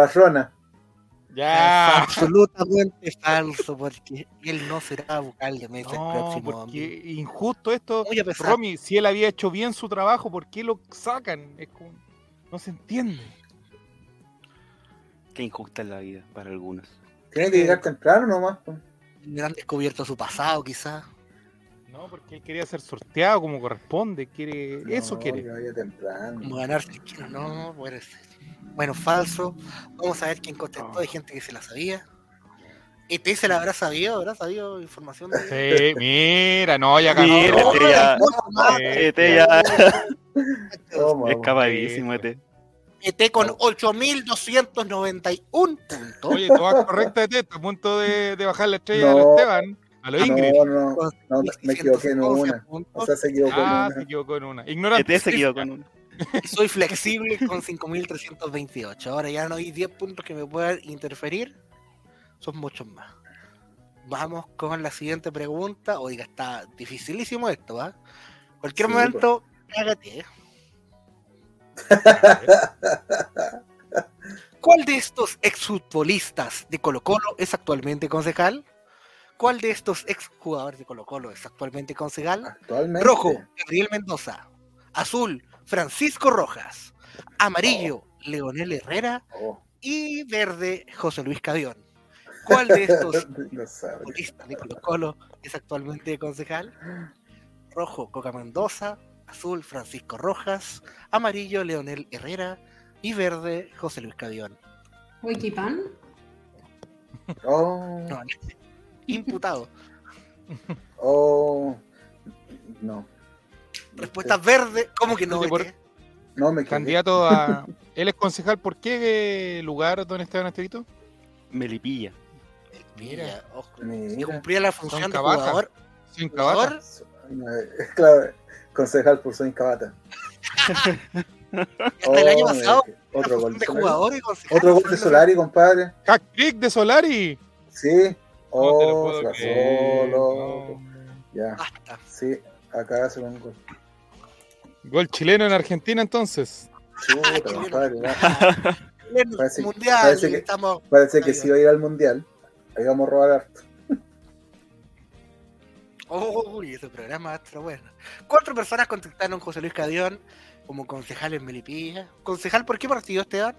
Es ya. absolutamente falso, porque él no será vocal de mesa el No, próximo porque injusto esto. Romy, si él había hecho bien su trabajo, ¿por qué lo sacan? Es como- no se entiende. Qué injusta es la vida para algunos. Tiene que llegar temprano nomás. pues. Han descubierto su pasado, quizás. No, porque él quería ser sorteado como corresponde. Quiere, eso quiere. que vaya temprano. Como ganarse el kilo. No, puede ser. Bueno, falso. Vamos a ver quién contestó. Hay gente que se la sabía. ET se la habrá sabido, habrá sabido información de. Sí, mira, no, ya ganó. Mira, No, este ya- eh, Este ya Toma, escapadísimo, este. ET con 8.291 puntos. Oye, todas correctas de esto, a punto de, de bajar la estrella No. al Esteban, a lo Ingrid. No, no, no, me equivoqué en 611 una. puntos. O sea, se equivocó Ah, en se una. equivocó en una. Ignorante. Este se quedó con uno. Soy flexible con 5.328. Ahora ya no hay 10 puntos que me puedan interferir. Son muchos más. Vamos con la siguiente pregunta. Oiga, está dificilísimo esto, ¿va? Cualquier Sí, momento, cágate. ¿eh? ¿Cuál de estos exfutbolistas de Colo Colo es actualmente concejal? ¿Cuál de estos exjugadores de Colo Colo es actualmente concejal? Actualmente. Rojo, Gabriel Mendoza. Azul, Francisco Rojas. Amarillo, Leonel Herrera. Oh, Y verde, José Luis Cavión. ¿Cuál de estos futbolistas de Colo Colo es actualmente concejal? Rojo, Coca Mendoza. Azul, Francisco Rojas. Amarillo, Leonel Herrera. Y verde, José Luis Cavión. Wikipan. Oh, No, imputado. oh. No. Respuesta verde, ¿cómo que no? Oye, por- Ete? No me. Candidato a. Él es concejal, ¿por qué lugar, don Esteban Estevito? Melipilla. Mira, ojo. Si Mira. cumplía la función de jugador, Sin jugador Claro, concejal por Soy Cabata. hasta el año Oh, pasado, Otro gol de jugador y concejal. Otro gol de Solari, compadre. Hack trick de Solari. Sí. Oh, se pasó, loco. no. Ya. Basta. Sí, acá hace un gol. Gol chileno en Argentina entonces. Chuta, compadre. Parece- mundial, parece que- estamos. Parece que si va a ir al mundial. Ahí vamos a robar harto. Uy, ese programa va a estar bueno. Cuatro personas contactaron a José Luis Cadión como concejal en Melipilla. ¿Concejal por qué partido, Esteban?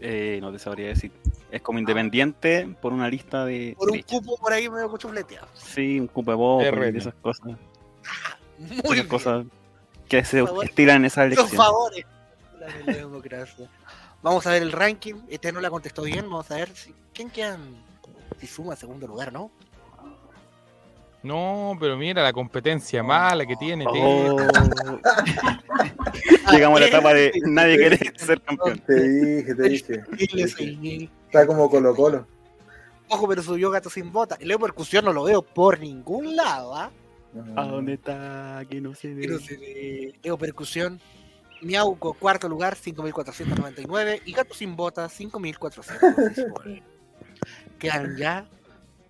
Eh, no te sabría decir. Es como independiente por una lista de. Por un derecha. cupo por ahí medio cuchufleteado. Sí, un cupo de voz esas cosas. Muy Esas bien. cosas que se favor. estiran esa Los elección. favores. La democracia. Vamos a ver el ranking. Este no la contestó bien. Vamos a ver si, quién queda si suma segundo lugar, ¿no? No, pero mira la competencia mala que tiene. Oh. Llegamos a la etapa de nadie quiere ser campeón. Te dije, te dije. Está como Colo Colo. Ojo, pero subió gato sin bota. El Leo Percusión no lo veo por ningún lado, ¿ah? ¿A dónde está? Que no se ve. se ve. Leo Percusión. Miauco, cuarto lugar, 5.499. Y Gato sin bota, 5.419. Quedan ya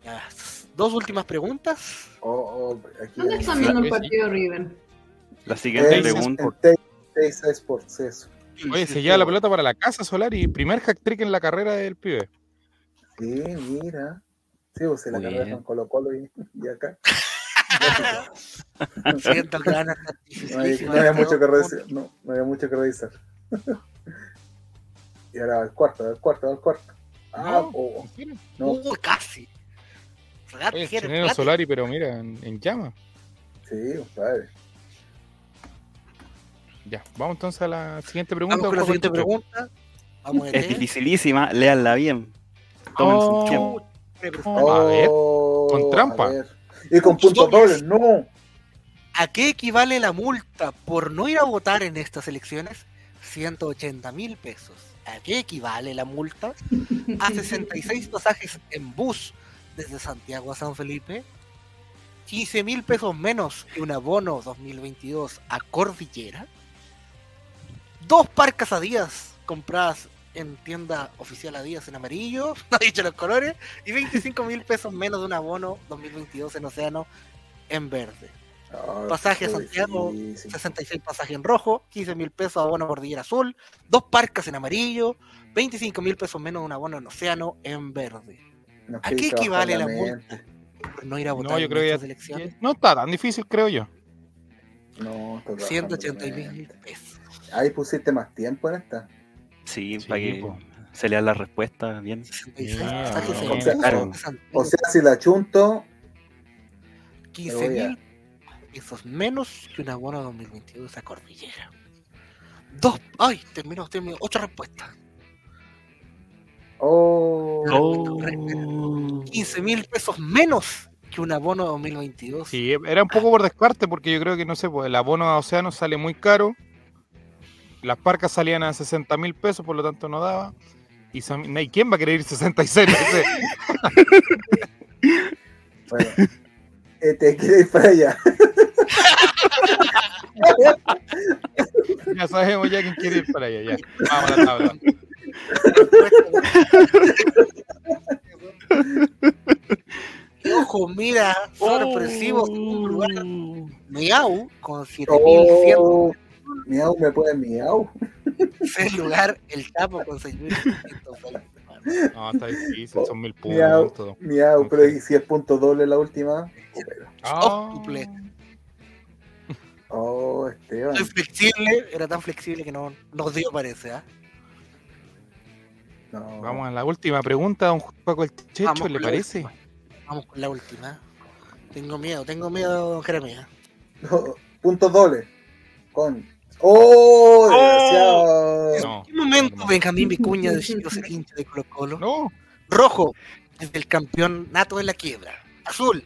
las dos últimas preguntas. Oh, oh, aquí ¿Dónde están viendo el partido River? La siguiente en- pregunta. Sports, eso. Oye, se lleva la pelota para la casa Solari. Primer hack trick en la carrera del pibe. Sí, mira. Sí, usé la Muy carrera bien. con Colo Colo y, y acá. Siento estar No, hay- no había mucho que revisar. No, no había mucho que revisar. y ahora al cuarto, al cuarto, al cuarto. Ah, No, oh, no, Uy, casi. Oye, el. Solari, pero mira, en, en llama. sí, compadre. Ya, vamos entonces a la siguiente pregunta. Vamos con la siguiente pregunta. Vamos a Es dificilísima, léanla bien. tomen Oh. su tiempo. A ver, Oh, con trampa. a ver. Y con puntos dobles, no. ¿A qué equivale la multa por no ir a votar en estas elecciones? 180 mil pesos. ¿A qué equivale la multa? A 66 pasajes en bus desde Santiago a San Felipe. 15 mil pesos menos que un abono 2022 a Cordillera. Dos parcas a días compradas en tienda oficial a días en amarillo, no he dicho los colores, y 25 mil pesos menos de un abono 2022 en Océano en verde. Pasaje a Santiago, difícil. 66 pasajes en rojo, 15 mil pesos abono cordillera azul, dos parcas en amarillo, 25 mil pesos menos de un abono en océano en verde. Nos ¿A qué equivale la mente. multa por no ir a votar No, yo en creo que elecciones? ya- no está tan difícil, creo yo. No, está trabajando 180 la mil pesos. Ahí pusiste más tiempo en esta. Sí, Sí, para que po. se lean las respuestas bien. 66 Mira, pasajes en o sea, claro. de Santiago, O sea, si la chunto, 15 voy a- mil pesos menos que un abono 2022 a cordillera. Dos, ay, terminó, terminó, ocho respuestas. oh, Oh. 15 mil pesos menos que un abono 2022. Sí, era un poco por descarte porque yo creo que, no sé, pues el abono a Océano sale muy caro. Las parcas salían a 60 mil pesos, por lo tanto no daba. Y quién va a querer ir 66 meses. bueno. Te quiero ir para allá. ya sabemos ya quién quiere ir para allá. Ya. Vamos a la tabla. Ojo, mira, sorpresivo segundo lugar, Miau con 7100. Oh, miau, me puede miau. Tercer lugar, el Chapo con 6120. No, está difícil, son mil Miau, puntos. miau, pero ¿y si es punto doble la última? Ah, Octuple. Oh, Esteban. Soy flexible, era tan flexible que no nos dio parece, ¿ah? No. vamos a la última pregunta, don Juaco el Checho, Vamos ¿le con la parece? última. Vamos con la última. Tengo miedo, tengo miedo, Jeremías. No, punto doble. Con. ¡Oh! Desgraciado. No. ¿En qué momento Benjamín Vicuña decidió ser hincha de Colo Colo? No, Rojo, desde el campeón nato de la quiebra. Azul,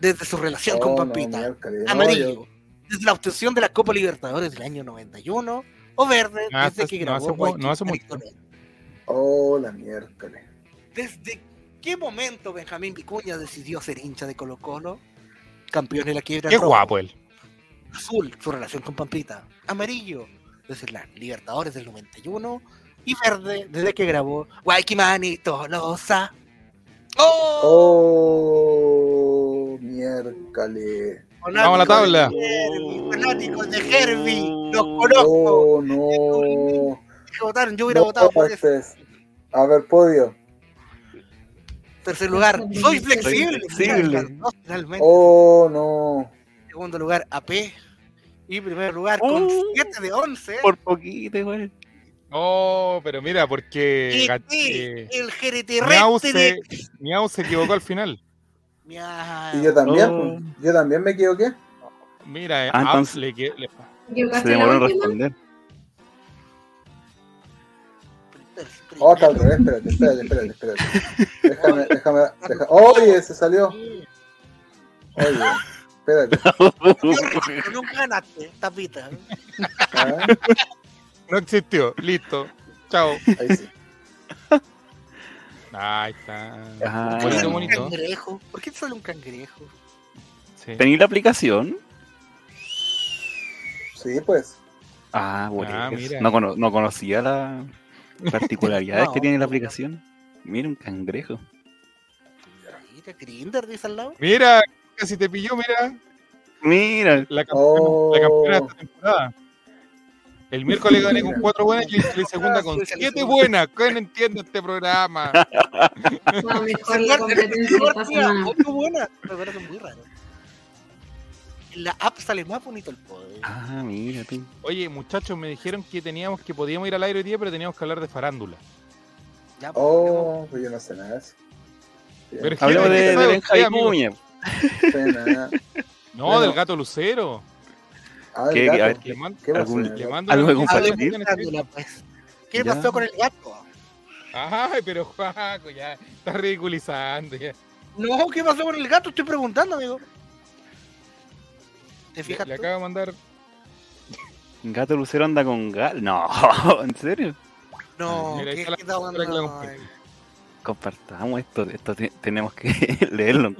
desde su relación Oh, con no, Pampita. no, Amarillo, yo- desde la obtención de la Copa Libertadores del año 91. O verde, No desde hace- que no grabó hace no hace mucho. Victoria. Oh, la miércoles. ¿Desde qué momento Benjamín Vicuña decidió ser hincha de Colo Colo? Campeón de la quiebra. qué rojo. guapo él. Azul, su relación con Pampita. Amarillo, desde la Libertadores del 91. Y verde, desde que grabó Guayquimani Tolosa. ¡Oh! Oh, miércoles. Vamos a la tabla. Fanáticos de Herbie, los conozco. Oh, no. que votaron, yo hubiera No, votado por eso. es- A ver, podio. Tercer lugar, soy flexible. flexible. Oh, no. Segundo lugar, AP. Y primer lugar, con Oh. 7 de 11. Por poquito, igual. Oh, pero mira, porque eh, el Miau jereterrestre se. Miau se equivocó al final. Miau. Y yo también, Oh. pues, yo también me equivoqué. Mira, eh, Ah, entonces- le le- ¿Equivocaste Se demoró en responder. Oh, está al revés, espérate, espérate, espérate, espérate. Déjame, déjame, déjame. Oye, se salió. Oye, espérate. Nunca ganaste, tapita. Ah, no existió. Listo. Chao. Ahí sí. Ahí está. Ah. bonito, cangrejo. ¿Por qué sale un cangrejo? Sí. ¿Tenéis la aplicación? Sí, pues. Ah, bueno. Ah, mira. No, cono- no conocía las particularidades No. que tiene la aplicación. Mira, un cangrejo. Mira, Grinder dice al lado. Mira, casi te pilló, mira. Mira. La campeona, Oh. la campeona de esta temporada. El miércoles gané con cuatro buenas y la segunda con siete buenas. ¿Quién entiende este programa? No, mejor la competencia. Ocho buenas. Me parece muy raro. En la app sale más bonito el poder. Ah, mira tú. Oye, muchachos, me dijeron que teníamos que podíamos ir al aire hoy día, pero teníamos que hablar de farándula. Ya, pues, Oh, pues yo no sé nada de eso. Pero- Hablemos ¿qué de, de Benja? Vicuña. Nada. No, Bueno. del gato Lucero. El ¿Qué- gato. a ver, Le ¿Qué pasó? algún- le con el gato? Ay, pero Juaco, ya está ridiculizando. Ya. No, ¿qué pasó con el gato? Estoy preguntando, amigo. ¿Te Le, fijas le tú? acabo de mandar. Gato Lucero anda con gal. No, ¿en serio? No, Mira, ¿qué, qué la. Compartamos esto. Esto te- tenemos que leerlo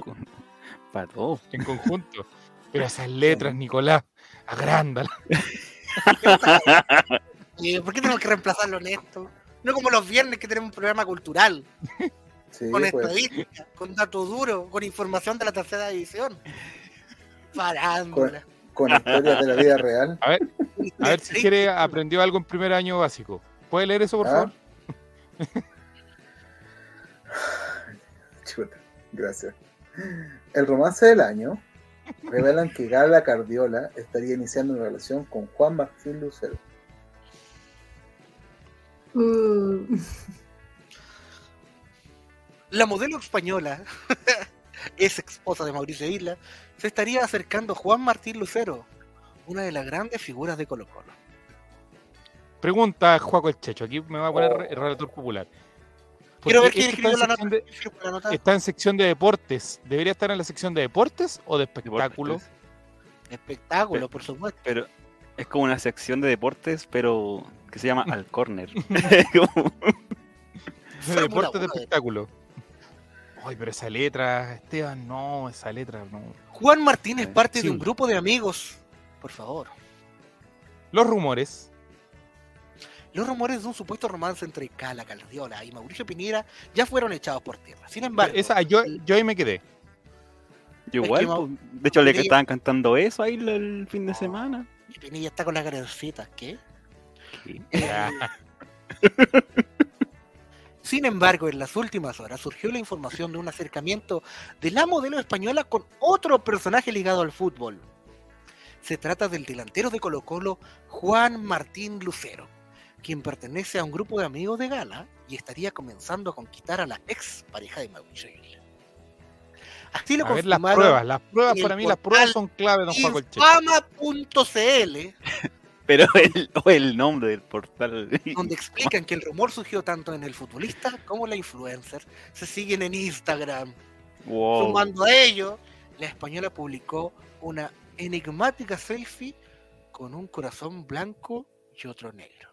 todos. en conjunto. Pero esas letras, Nicolás, agrándalas. Eh, ¿Por qué tenemos que reemplazarlo en esto? No como los viernes que tenemos un programa cultural, Sí, con pues. estadística, con datos duros, con información de la tercera división. Parándola. Con historias de la vida real. A ver, a ver si quiere aprendió algo en primer año básico. ¿Puede leer eso, por ¿Ah? favor? Chuta, gracias. El romance del año revelan que Gala Cardiola estaría iniciando una relación con Juan Martín Lucero. Uh, La modelo española, ex esposa de Mauricio Isla, se estaría acercando a Juan Martín Lucero, una de las grandes figuras de Colo Colo. Pregunta Juaco el Checho. Aquí me va a poner Oh. el relator popular. Quiero ver quién esto escribió la está, en nota. sección La nota. de, está en sección de deportes. ¿Debería estar en la sección de deportes o de espectáculos? Espectáculo, por supuesto. Pero es como una sección de deportes, pero que se llama Al Corner. Como- De deportes de uno. espectáculo. Ay, pero esa letra, Esteban, no, esa letra, no. Juan Martín es parte Sí. de un grupo de amigos. Por favor. Los rumores. Los rumores de un supuesto romance entre Cala Caldiola y Mauricio Piñera ya fueron echados por tierra. Sin embargo, Esa, yo, yo ahí me quedé. Yo igual, que pues, de hecho, le estaban cantando eso ahí el, el fin de semana. Pinilla está con las gracitas, ¿qué? Sí. Ya. Sin embargo, en las últimas horas surgió la información de un acercamiento de la modelo española con otro personaje ligado al fútbol. Se trata del delantero de Colo Colo, Juan Martín Lucero, quien pertenece a un grupo de amigos de Gala y estaría comenzando a conquistar a la ex pareja de Mauricio. Así lo A ver las pruebas. Las pruebas, para mí, las portal pruebas son clave, don Checho. infama.cl, Pero el, o el nombre del portal. donde explican que el rumor surgió tanto en el futbolista como la influencer. Se siguen en Instagram. Wow. Sumando a ello, la española publicó una enigmática selfie con un corazón blanco y otro negro.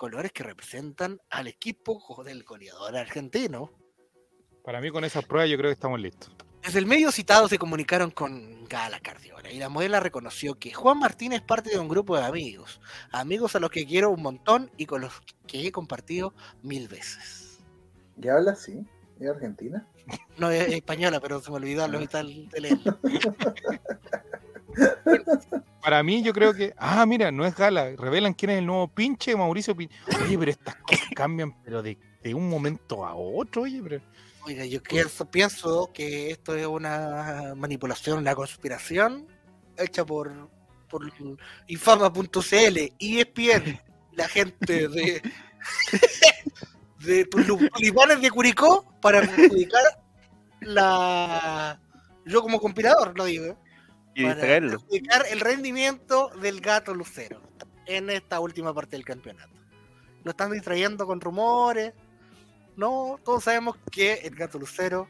Colores que representan al equipo del goleador argentino. Para mí, con esas pruebas, yo creo que estamos listos. Desde el medio citado se comunicaron con Gala Cardiola y la modelo reconoció que Juan Martín es parte de un grupo de amigos, amigos a los que quiero un montón y con los que he compartido mil veces. ¿Y habla así? ¿Es argentina? No es española, pero se me olvidó lo tal de leer. Para mí, yo creo que. Ah, mira, no es Gala. Revelan quién es el nuevo pinche Mauricio Pinche. Oye, pero estas cosas cambian, pero de, de un momento a otro, oye, pero. Oiga, yo pienso, pienso que esto es una manipulación, una conspiración hecha por, por infama.cl, ESPN, la gente de, de tulipanes de Curicó para perjudicar la. Yo como compilador lo digo, ¿eh? Y para el rendimiento del gato Lucero en esta última parte del campeonato. Lo están distrayendo con rumores. No, todos sabemos que el gato Lucero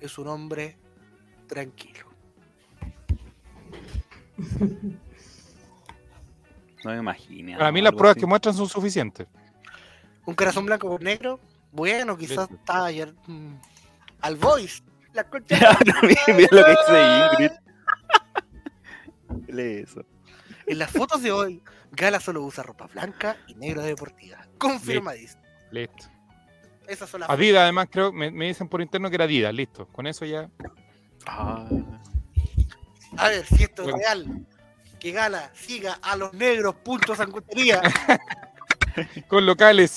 es un hombre tranquilo. No me imagino. Para mí, las pruebas que muestran son suficientes. Un corazón blanco con negro, bueno, quizás está ayer mm, al voice. La concha mira, mira lo que dice Ingrid. Lee eso. En las fotos de hoy, Gala solo usa ropa blanca y negra deportiva. Confirmadísimo. Listo. Esas son las Adidas, además, creo, me, me dicen por interno que era Adidas, listo. Con eso ya. Ah, A ver, si esto Bueno. es real, que Gala siga a los negros, punto sangutería, Con locales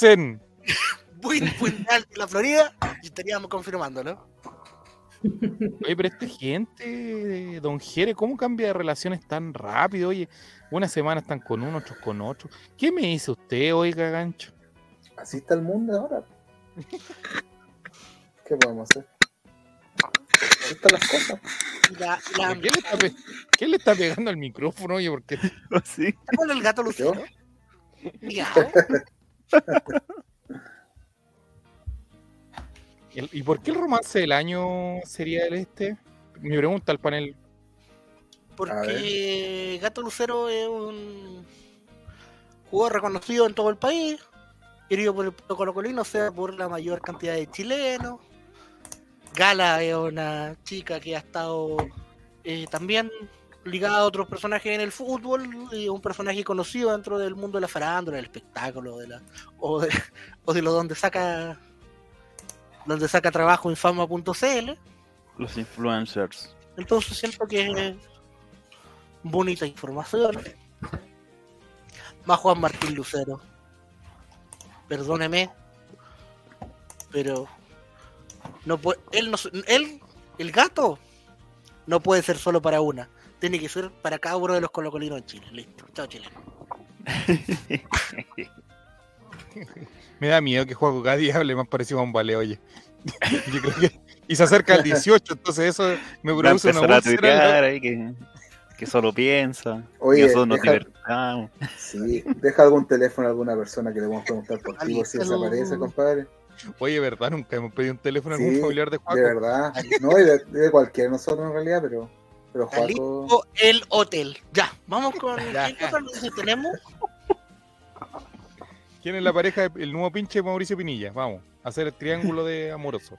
muy Puente Alto, la Florida, y estaríamos confirmándolo. Oye, pero esta gente, don Jere, ¿cómo cambia de relaciones tan rápido? Oye, una semana están con uno, otros con otro. ¿Qué me dice usted, oiga, gancho? Así está el mundo ahora. ¿Qué podemos hacer? Así están las cosas. La, ¿Quién le, está pe- quién le está pegando al micrófono, oye? Porque sí. ¿Está con el gato Lucero? Miau. El- ¿Y por qué el romance del año sería el este? Mi pregunta al panel. Porque Gato Lucero es un jugador reconocido en todo el país, querido por el pueblo colocolino, o sea, por la mayor cantidad de chilenos. Gala es una chica que ha estado eh, también ligada a otros personajes en el fútbol y un personaje conocido dentro del mundo de la farándula, del espectáculo, de la, o, de, o de lo donde saca donde saca trabajo infama.cl. Los influencers. Entonces siento que es bonita información. Más Juan Martín Lucero. Perdóneme. Pero no puede, él no él, el gato, no puede ser solo para una. Tiene que ser para cada uno de los colocolinos en Chile. Listo. Chao Chile. Me da miedo que cada día hable más parecido a un vale, oye. Yo creo que- Y se acerca al 18, entonces eso me produce una empezar a úlcera. tuitear ahí que, que solo piensa. Oye, nosotros nos deja- divertamos. Sí, deja algún teléfono a alguna persona que le vamos a preguntar por ti, por si desaparece, compadre. Oye, ¿verdad? Nunca hemos pedido un teléfono a Sí, algún familiar de Juaco. De verdad. No, de, de cualquiera de nosotros en realidad, pero, pero Juaco. El hotel. Ya, vamos con Ya. ¿qué noticia tenemos. ¿Quién es la pareja, de- el nuevo pinche Mauricio Pinilla? Vamos, a hacer el triángulo de amoroso.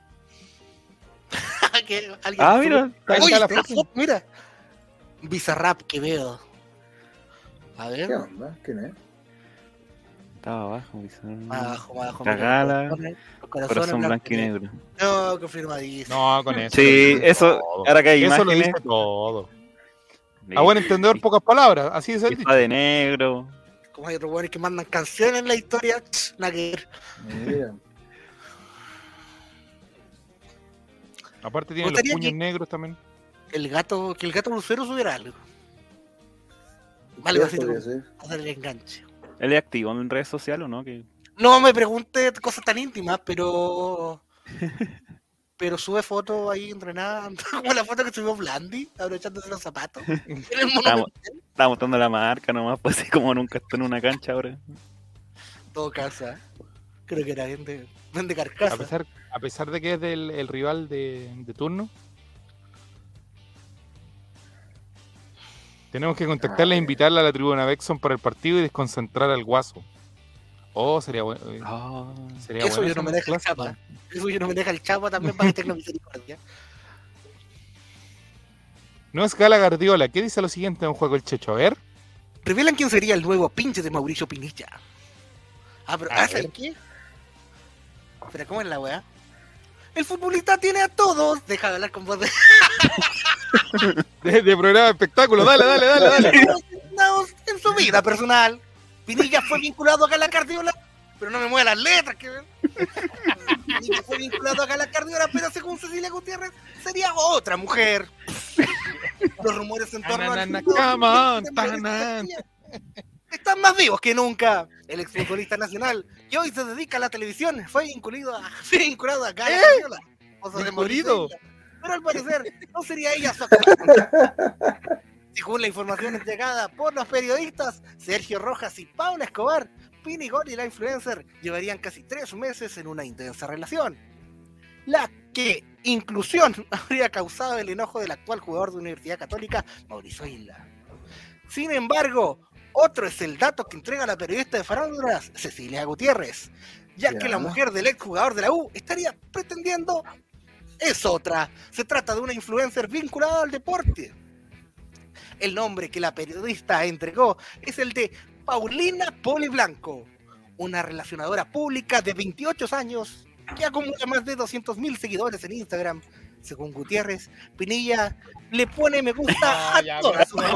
Alguien Ah, mira. Ahí Oye, está la foto. foto, mira. Bizarrap que veo. A ver. ¿Qué onda? ¿Quién es? Estaba abajo. Más abajo, abajo. Cagala, corazones Corazón blanco y negro. No, confirmadísimo. No, con eso. Sí, lo eso, todo. ahora que hay Eso lo imágenes. dice todo. A buen entendedor, pocas palabras. Así es el dicho. Está de negro. Como hay otros buenos que mandan canciones en la historia. Nada que ver. Mira. Aparte tiene los puños negros también. El gato, que el gato lucero subiera algo. Vale, ¿Qué así el enganche. Él es activo en redes sociales o no? Que... No me pregunte cosas tan íntimas, pero. Pero sube fotos ahí entrenando, como la foto que subió Blandi, abrochándose los zapatos. Está mostrando la marca nomás, pues así como nunca está en una cancha ahora. todo casa. Creo que era vende A carcasa. pesar, a pesar de que es del el rival de, de turno. Tenemos que contactarla e invitarla a la tribuna Bexon para el partido y desconcentrar al guaso. Oh, sería bueno. eh, Ah, sería Eso bueno yo no me deja el chapa. Eso yo no me deja el chapa también para que tenga misericordia. No es Gala Guardiola. ¿Qué dice lo siguiente en un juego el Checho? A ver. Revelan quién sería el nuevo pinche de Mauricio Pinilla. Ah, pero, A ah, ¿sabes qué? Espera, ¿cómo es la weá? El futbolista tiene a todos. Deja de hablar con voz de. De, de programa de espectáculo. Dale, dale, dale, dale. En su vida personal. Pinilla fue vinculado a Gala Cardiola, pero no me mueve las letras. Que... Pinilla fue vinculado a Gala Cardiola, pero según Cecilia Gutiérrez, sería otra mujer. Los rumores en torno tanan. Pinilla están más vivos que nunca. El exfutbolista nacional que hoy se dedica a la televisión fue vinculado a, fue vinculado a Gala Pinilla. Pero al parecer no sería ella su según la información entregada por los periodistas Sergio Rojas y Paula Escobar, Pinigol y la influencer llevarían casi tres meses en una intensa relación. La que inclusión habría causado el enojo del actual jugador de Universidad Católica, Mauricio Isla. Sin embargo, otro es el dato que entrega la periodista de farándulas, Cecilia Gutiérrez, ya que la mujer del ex jugador de la U estaría pretendiendo es otra. Se trata de una influencer vinculada al deporte. El nombre que la periodista entregó es el de Paulina Poli Blanco, una relacionadora pública de 28 años que acumula más de 200.000 seguidores en Instagram. Según Gutiérrez, Pinilla le pone me gusta Ah, a ya, todas sus.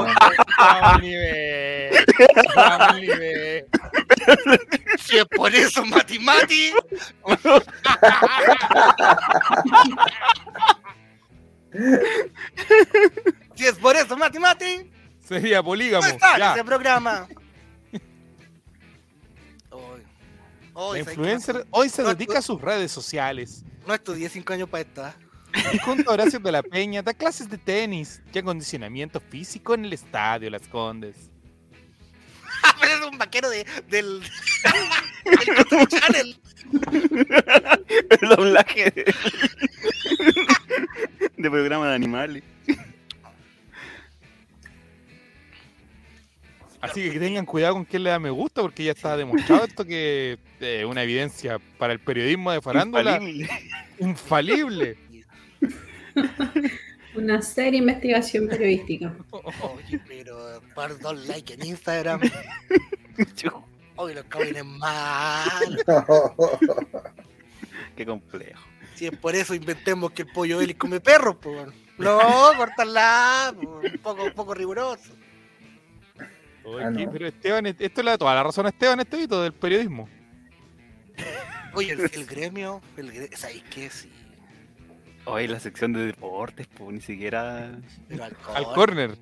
Si es por eso, Mati Mati. si es por eso, Mati Mati. Sería polígamo. No está Ya. ese programa. Hoy, hoy, influencer hoy se No, dedica a sus redes sociales. No estudié cinco años para esto. Y junto a Horacio de la Peña da clases de tenis y acondicionamiento físico en el estadio Las Condes. Pero es un vaquero de, del. del Channel. El doblaje de, de programa de animales. Así que tengan cuidado con quién le da me gusta, porque ya está demostrado esto que es una evidencia para el periodismo de farándula Infalible. infalible. Una seria investigación periodística. Oye, pero par dos likes en Instagram. Oye, los cabrones malos. Qué complejo. Si es por eso inventemos que el pollo Eli come perros, pues. No, cortarla, un poco, un poco riguroso. Oye, Ah, no. Pero Esteban, esto le da toda la razón a Esteban Estevito del periodismo. Oye, el, el gremio, el gremio, ¿sabéis qué? Sí, Oye, la sección de deportes, pues ni siquiera. pero alcohol. Al córner.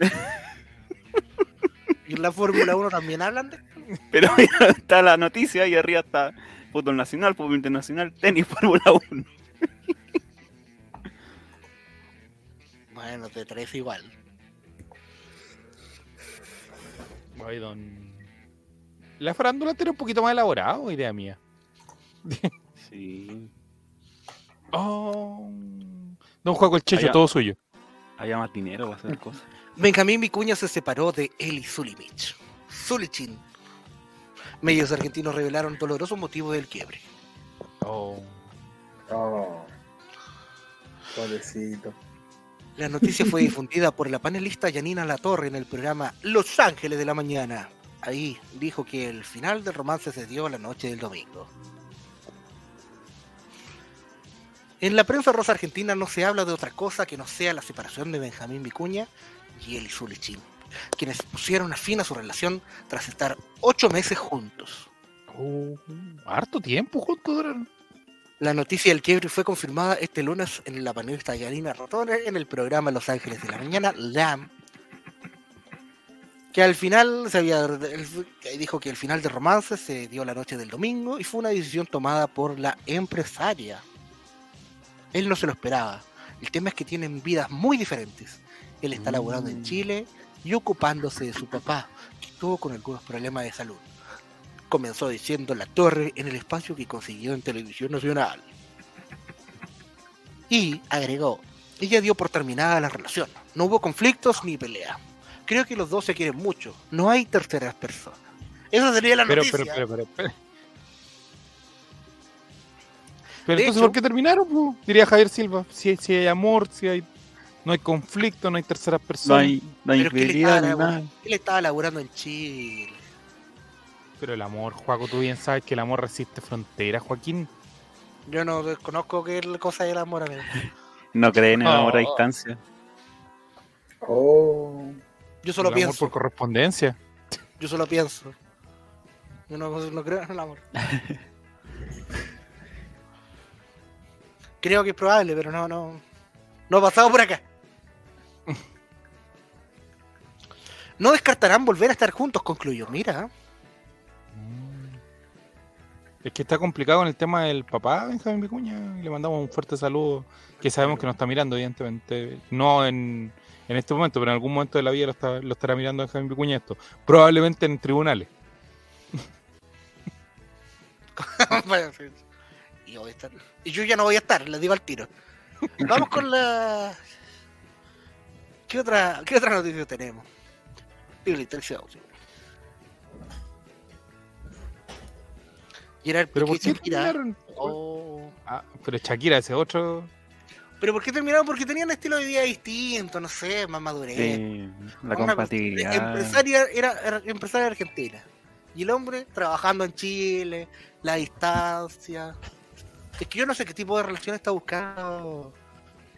¿Y en la Fórmula 1 también hablan de Pero mira, está la noticia y arriba está fútbol nacional, fútbol internacional, tenis, Fórmula 1. Bueno, te traes igual. Oye, don... La farándula tiene un poquito más elaborado, idea mía. Sí. Oh. Don Juaco el Checho, Allá. todo suyo. Había más dinero para hacer cosas. Benjamín Vicuña se separó de Eli Zulimich. Zulichin. Medios argentinos revelaron dolorosos motivos del quiebre. Oh. Oh. Pobrecito. La noticia fue difundida por la panelista Yanina Latorre en el programa Los Ángeles de la Mañana. Ahí dijo que el final del romance se dio la noche del domingo. En la prensa rosa argentina no se habla de otra cosa que no sea la separación de Benjamín Vicuña y Eli Zulichín, quienes pusieron a fin a su relación tras estar ocho meses juntos. Oh, harto tiempo juntos duraron. La noticia del quiebre fue confirmada este lunes en la panelista Yanina Rotone en el programa Los Ángeles de la Mañana, LAM, que al final se había dijo que el final del romance se dio la noche del domingo y fue una decisión tomada por la empresaria. Él no se lo esperaba. El tema es que tienen vidas muy diferentes. Él está laborando en Mm. Chile y ocupándose de su papá, que estuvo con algunos problemas de salud. Comenzó diciendo la torre en el espacio que consiguió en televisión nacional. Y agregó, ella dio por terminada la relación. No hubo conflictos ni pelea. Creo que los dos se quieren mucho. No hay terceras personas. Esa sería la Pero, noticia. pero, pero, pero, pero. Entonces, hecho- ¿por qué terminaron? po? Diría Javier Silva. Si, si hay amor, si hay. No hay conflicto, no hay terceras No personas. hay, no hay Pero es que él infidelidad estaba, ni nada. laborando, él estaba laborando en Chile. Pero el amor, Juaco, tú bien sabes que el amor resiste fronteras, Joaquín. Yo no desconozco qué cosa del amor. amigo. No creen en el amor a Oh. distancia. Oh. Yo solo el amor pienso. por correspondencia. Yo solo pienso. Yo no, no creo en el amor. creo que es probable, pero no, no. No ha pasado por acá. No descartarán volver a estar juntos, concluyó. Mira. Es que está complicado con el tema del papá, Benjamín Vicuña. Le mandamos un fuerte saludo, que sabemos que nos está mirando, evidentemente. No en, en este momento, pero en algún momento de la vida lo, estará mirando Benjamín Vicuña esto. Probablemente en tribunales. Y, yo ya no voy a estar, les digo al tiro. Vamos con la. ¿Qué otra, qué otra noticia tenemos? Gerard ¿Pero por Piqué, qué Shakira. terminaron? Oh. Ah, pero Shakira, ese otro. ¿Pero por qué terminaron? Porque tenían estilo de vida distinto, no sé, más madurez. Sí, la Una compatibilidad. Empresaria, era, era empresaria argentina. Y el hombre trabajando en Chile, la distancia. Es que yo no sé qué tipo de relación está buscando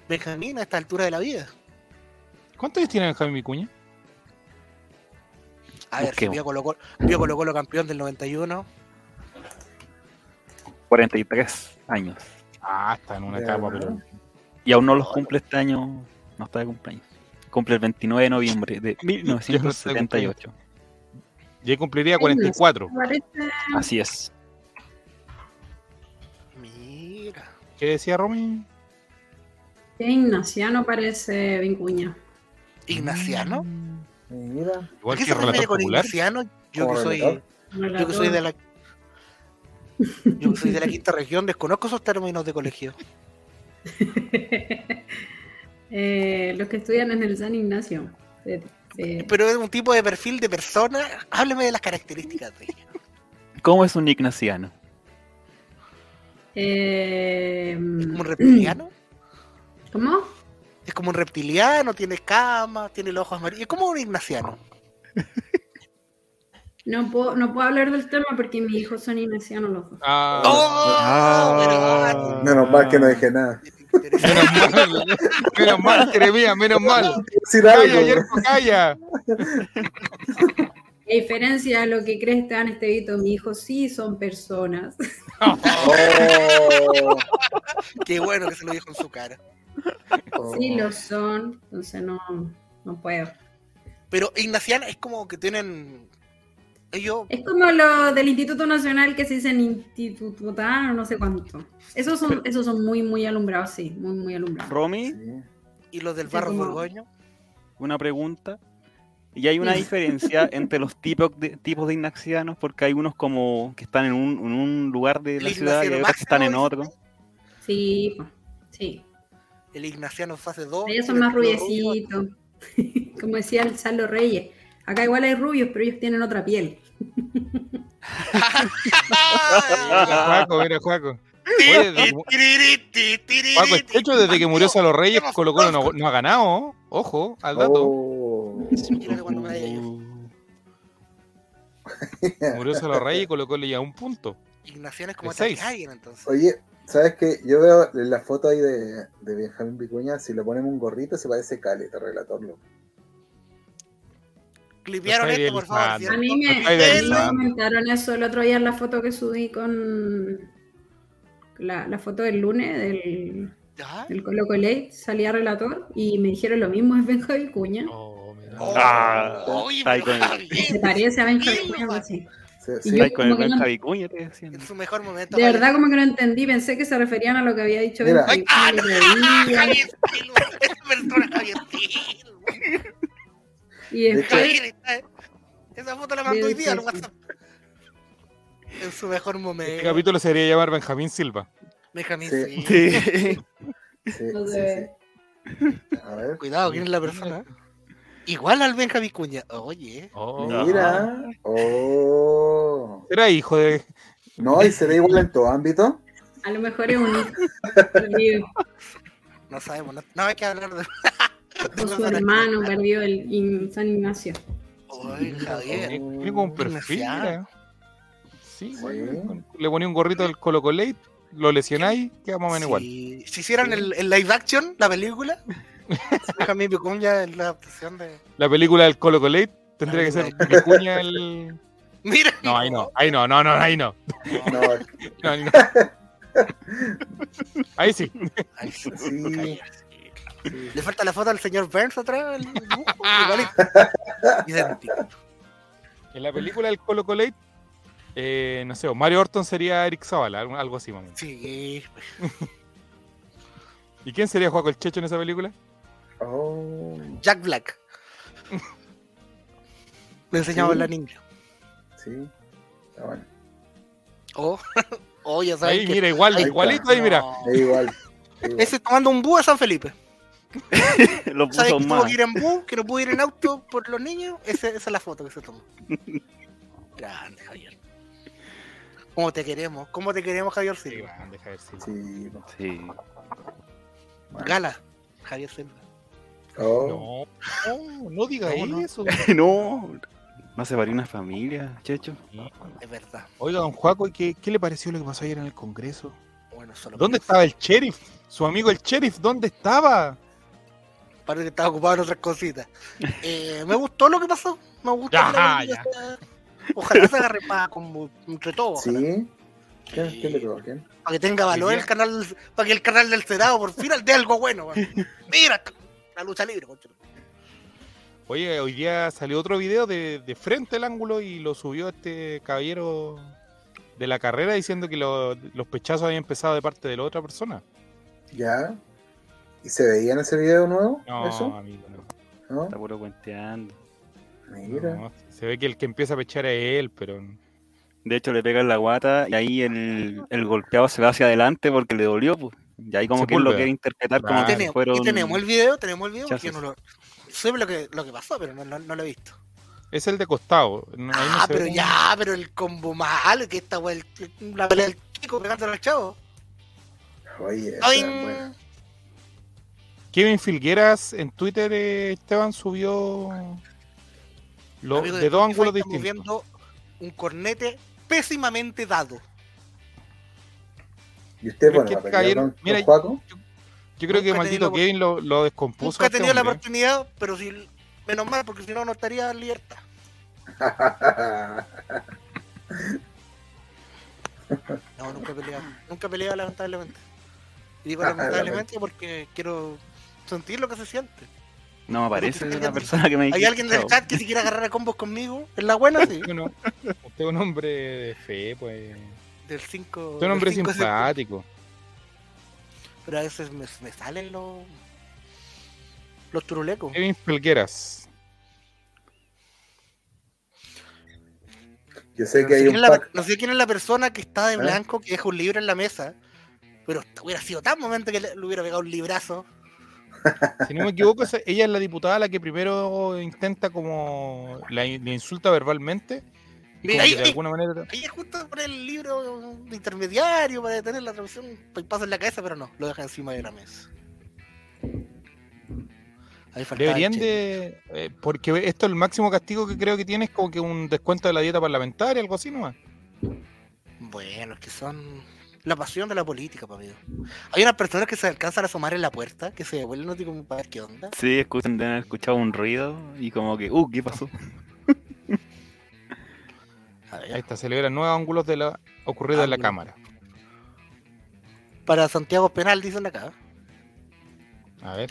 Benjamín a esta altura de la vida. ¿Cuántos años tiene Benjamín Vicuña? A ver, vio Colo Colo, vio Colo Colo campeón del 91. 43 años. Ah, está en una etapa, pero. Y aún no los cumple este año. No está de cumpleaños. Cumple el 29 de noviembre de 1978. Ya cumpliría 44. Parece Así es. Mira. ¿Qué decía Romy? que Ignaciano parece Vincuña. Ignaciano. Mira. ¿Por Igual qué que se relator con popular. Ignaciano? Yo que soy, relator. yo que soy de la Yo que soy de la quinta región, desconozco esos términos de colegio. Eh, los que estudian en el San Ignacio. Pero es un tipo de perfil de persona. Hábleme de las características de ella. ¿Cómo es un ignaciano? eh, ¿Como un reptiliano? ¿Cómo? Es como un reptiliano, tiene escamas, tiene los ojos amarillos. Es como un ignaciano. No puedo, no puedo hablar del tema porque mis hijos son ignacianos los dos. Ah, ¡Oh! Menos mal que no dije nada. menos mal, menos mal, Jeremías, menos mal. Calla. Yerko, calla. A diferencia de lo que crees, Esteban Estevito, mis hijos sí son personas. Oh, Qué bueno que se lo dijo en su cara. oh. Sí lo son, entonces no, no puedo. Pero ignaciana es como que tienen. Ellos. Es como lo del Instituto Nacional que se dicen institutano, no sé cuánto. Esos son, esos son muy, muy alumbrados, sí, muy, muy alumbrados. Romy, Sí. Y los del barro borgoño. una pregunta. ¿Y hay una diferencia entre los tipos de, tipos de ignacianos? Porque hay unos como que están en un, en un lugar de la ciudad y hay otros que están en otro. Sí, sí. El ignaciano fase 2. Ellos son más rubiecitos. Como decía el Salo Reyes. Acá igual hay rubios, pero ellos tienen otra piel. Mira, Juaco, mira, Juaco. Oye, de- Juaco, de hecho, desde que murió Salo Reyes, Colo Colo no, no ha ganado. Ojo, al dato. Oh. Mira cuando me vaya yo. Murió Salo Reyes y Colo Colo ya un punto. Ignaciano es como seis. alguien entonces. Oye, ¿sabes qué? Yo veo la foto ahí de, de Benjamín Vicuña, si le ponemos un gorrito se parece Caleta, relator loco. Clipearon esto, por favor. A ¿cierto? mí me, Está a mí me idealizando. comentaron eso el otro día en la foto que subí con la, la foto del lunes del, del Colo Colate, salía relator y me dijeron lo mismo, es Benjavi Cuña. Oh, mira. Oh, Ah, Javier, Se parece a Benjavi Sí, Cuña, algo nomás. así. Sí, Y sí. yo Ahí con el no- Javicuña, te. En su mejor momento. De Javier. verdad como que no entendí, pensé que se referían a lo que había dicho Mira. Benjavi ¡Ah, no! Javier Javier Silva. Y Javier está- Esa foto la mandó hoy día al. WhatsApp. En su mejor Este momento. capítulo se debería llamar Benjamín Silva. Benjamín Sí. sí. Sí. Sí, No. A ver. Cuidado, ¿quién es la persona? Igual al Benjamín Cuña. Oye. Oh. Mira. Oh. Era hijo de. No, y se ve igual en todo ámbito. a lo mejor es un hijo No sabemos. No, no hay que hablar de. con su hermano perdido el in- San Ignacio. Oye, Javier. Tiene como un perfil. Mira. Sí, Sí. bueno, le ponía un gorrito del Colo Colate, lo lesionáis, queda más o menos igual. Si, hicieran el, el live action, la película, Benjamín Vicuña es la adaptación de. La película del Colo Colate tendría que ser Vicuña el. Mira. No, ahí no, ahí no, no, no, ahí no. No, No, ahí no. Ahí sí. Ay, sí, Sí. Le falta la foto al señor Burns atrás. El dibujo, igualito. Idéntico. En la película del Colo Colate, eh, no sé, Mario Orton sería Eric Zavala, algo, así, mami. Sí. ¿Y quién sería Juaco el Checho en esa película? Oh. Jack Black. Le enseñamos Sí. a la niña. Sí. Está bueno. Oh, oh, ya sabes. Ahí, que- mira, igual, Ahí está. igualito ahí, mira. No. Es igual. es igual. Ese tomando un bus a San Felipe. ¿Sabes que tuvo más. que ir en bus, que no pudo ir en auto por los niños? Ese- esa es la foto que se tomó. Grande, Javier. ¿Cómo te queremos? ¿Cómo te queremos, Javier Silva? grande, Javier Silva. Sí. Sí. Bueno. Gala, Javier Silva. Oh. No, no, no diga No, no. eso. no. No se varía una familia, Checho. Es verdad. Oiga, don Juaco, ¿y ¿qué, ¿qué le pareció lo que pasó ayer en el Congreso? Bueno, solo ¿Dónde estaba el sheriff? Su amigo el sheriff, ¿dónde estaba? Parece que estaba ocupado en otras cositas. Eh, me gustó lo que pasó. Me gustó. Que sea- Ojalá se agarre para como entre todos. ojalá. Sí. ¿Quién? Para que tenga valor el canal, para que el canal del Senado por fin dé algo bueno. Mira, la lucha libre. concha. Oye, hoy día salió otro video de, de frente al ángulo y lo subió este caballero de la carrera diciendo que lo- los pechazos habían empezado de parte de la otra persona. ¿Ya? ¿Y se veía en ese video nuevo? No, ¿Eso? amigo, no. ¿No? Está puro cuenteando. Mira. No, se ve que el que empieza a pechar es él, pero De hecho, le pega en la guata y ahí el, el golpeado se va hacia adelante porque le dolió. Pues. Y ahí como que él lo quiere interpretar como Claro. que ¿Y tenemos, fueron... y tenemos el video, tenemos el video, porque no lo sé lo que, lo que pasó, pero no, no, no lo he visto. Es el de costado. no- ahí no ah, pero ya, pero el combo mal, que esta wea, el- la pelea del chico pegándole al chavo. Oye, esa ¡Ay! Kevin Filgueras en Twitter, eh, Esteban, subió lo- de dos ángulos distintos. viendo un cornete pésimamente dado. ¿Y usted, bueno, con, mira, con? Yo creo que maldito Kevin lo, lo descompuso. Nunca he a este tenido la hombre. oportunidad, pero si menos mal, porque si no, no estaría en libertad. No, nunca he peleado. Nunca he peleado, lamentablemente. Y digo lamentablemente porque quiero sentir lo que se siente. No me parece Pero tú- una persona que me ¿Hay dijiste, alguien del chat que se quiera agarrar a combos conmigo? ¿Es la buena? Sí. Usted no- usted es un hombre de fe, pues. Del 5. Usted es un hombre simpático. Pero a veces me, me salen los. Los turulecos. Kevin Filgueras. Yo sé No que sé, hay quién un es la, pack. no sé quién es la persona que está de ¿Eh? blanco, que deja un libro en la mesa. Pero hubiera sido tan momento que le, le hubiera pegado un librazo. Si no me equivoco, ella es la diputada la que primero intenta como la, le insulta verbalmente y Mira, ahí- de alguna manera Ahí es justo por el libro de intermediario para detener la revisión. Pues paso en la cabeza, pero no, lo deja encima de la mesa. Deberían de eh, porque esto el máximo castigo que creo que tiene es como que un descuento de la dieta parlamentaria, algo así nomás. Bueno, es que son la pasión de la política, papi. Hay unas personas que se alcanzan a asomar en la puerta, que se devuelven así como para ver qué onda. Sí, escuchan, haber escuchado un ruido y como que, uh, ¿qué pasó? Ahí está, celebra nuevos ángulos de la ocurrida en la cámara. Para Santiago Penal, dicen acá. A ver.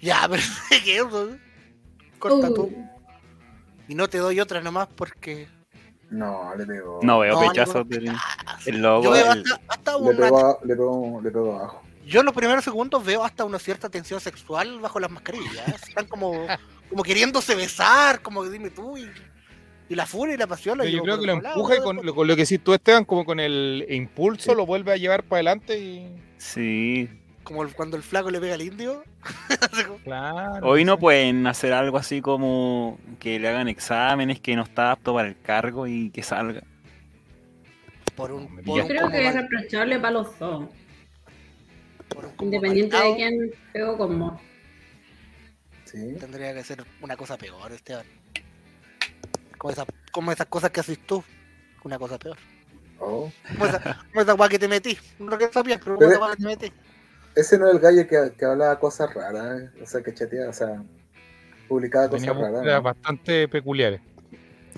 Ya, pero ¿qué eso? Corta Uh, tú. Y no te doy otra nomás porque. No, le pegó. No veo No, pechazos ningún del pechazo. el Yo logo. veo el- hasta, hasta Le una. pegó, le pegó, le pegó abajo. Yo en los primeros segundos veo hasta una cierta tensión sexual bajo las mascarillas. Están como, como queriéndose besar, como que dime tú. Y, y la furia y la pasión. lo Pero yo creo que lo empuja y ¿no? con lo, con lo que decís tú, Esteban, como con el impulso lo vuelve a llevar para adelante y. Sí. Como el- cuando el flaco le pega al indio. Como, Claro. Hoy no pueden hacer algo así como que le hagan exámenes, que no está apto para el cargo y que salga. por un, por un creo que es reprochable para los dos, independiente marcado, de quién pegó como. Sí. Tendría que ser una cosa peor, Esteban. Como, esa, como esas cosas que haces tú. Una cosa peor. Oh. Como esa, como esa guay que te metí. No que sabías, pero como Pero- esa guay que te metí. Ese no es el gallo que, que hablaba cosas raras, ¿eh? o sea, que chateaba, o sea, publicaba Tenía cosas raras. bastante peculiares.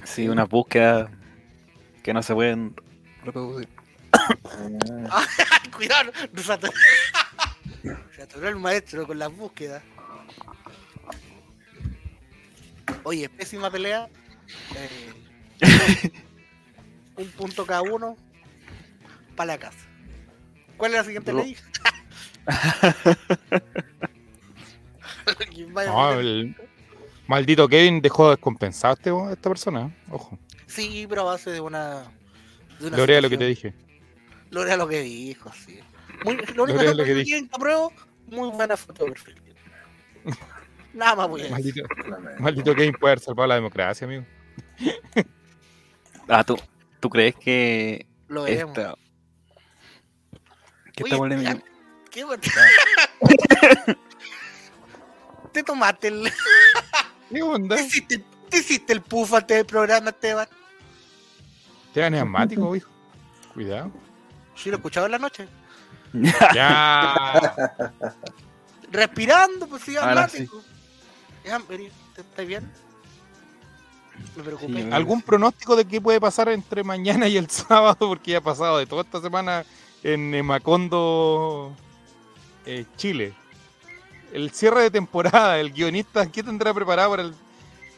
Sí, unas búsquedas que no se pueden reproducir. Ah, Ay, cuidado, no se atoró. Se atoró el maestro con las búsquedas. Oye, pésima pelea. Eh, un punto cada uno para la casa. ¿Cuál es la siguiente ley? Maldito Kevin dejó descompensado a este- a esta persona. Ojo. Sí, pero a base de una. De una Lorea lo que te dije. Lorea lo que dijo, sí. Muy, lo único Lorea que, lo que dije. apruebo, muy buena foto de perfil. Nada más voy a decir. Maldito, Kevin puede haber salvado la democracia, amigo. Ah, ¿tú, ¿tú crees que Lo veremos. esta... Que Oye, esta polémica... ¿Qué bueno? Te tomaste el. ¿Qué onda? Te hiciste, te hiciste el puff antes del programa, Esteban. Esteban es asmático, hijo. Cuidado. Sí, lo escuchaba en la noche. Ya. Respirando, pues sí, asmático. ¿te- ¿estás bien? Me preocupé. Sí, ¿Algún pronóstico de qué puede pasar entre mañana y el sábado? Porque ya ha pasado de toda esta semana en Macondo, eh, Chile. El cierre de temporada, el guionista, ¿qué tendrá preparado para el...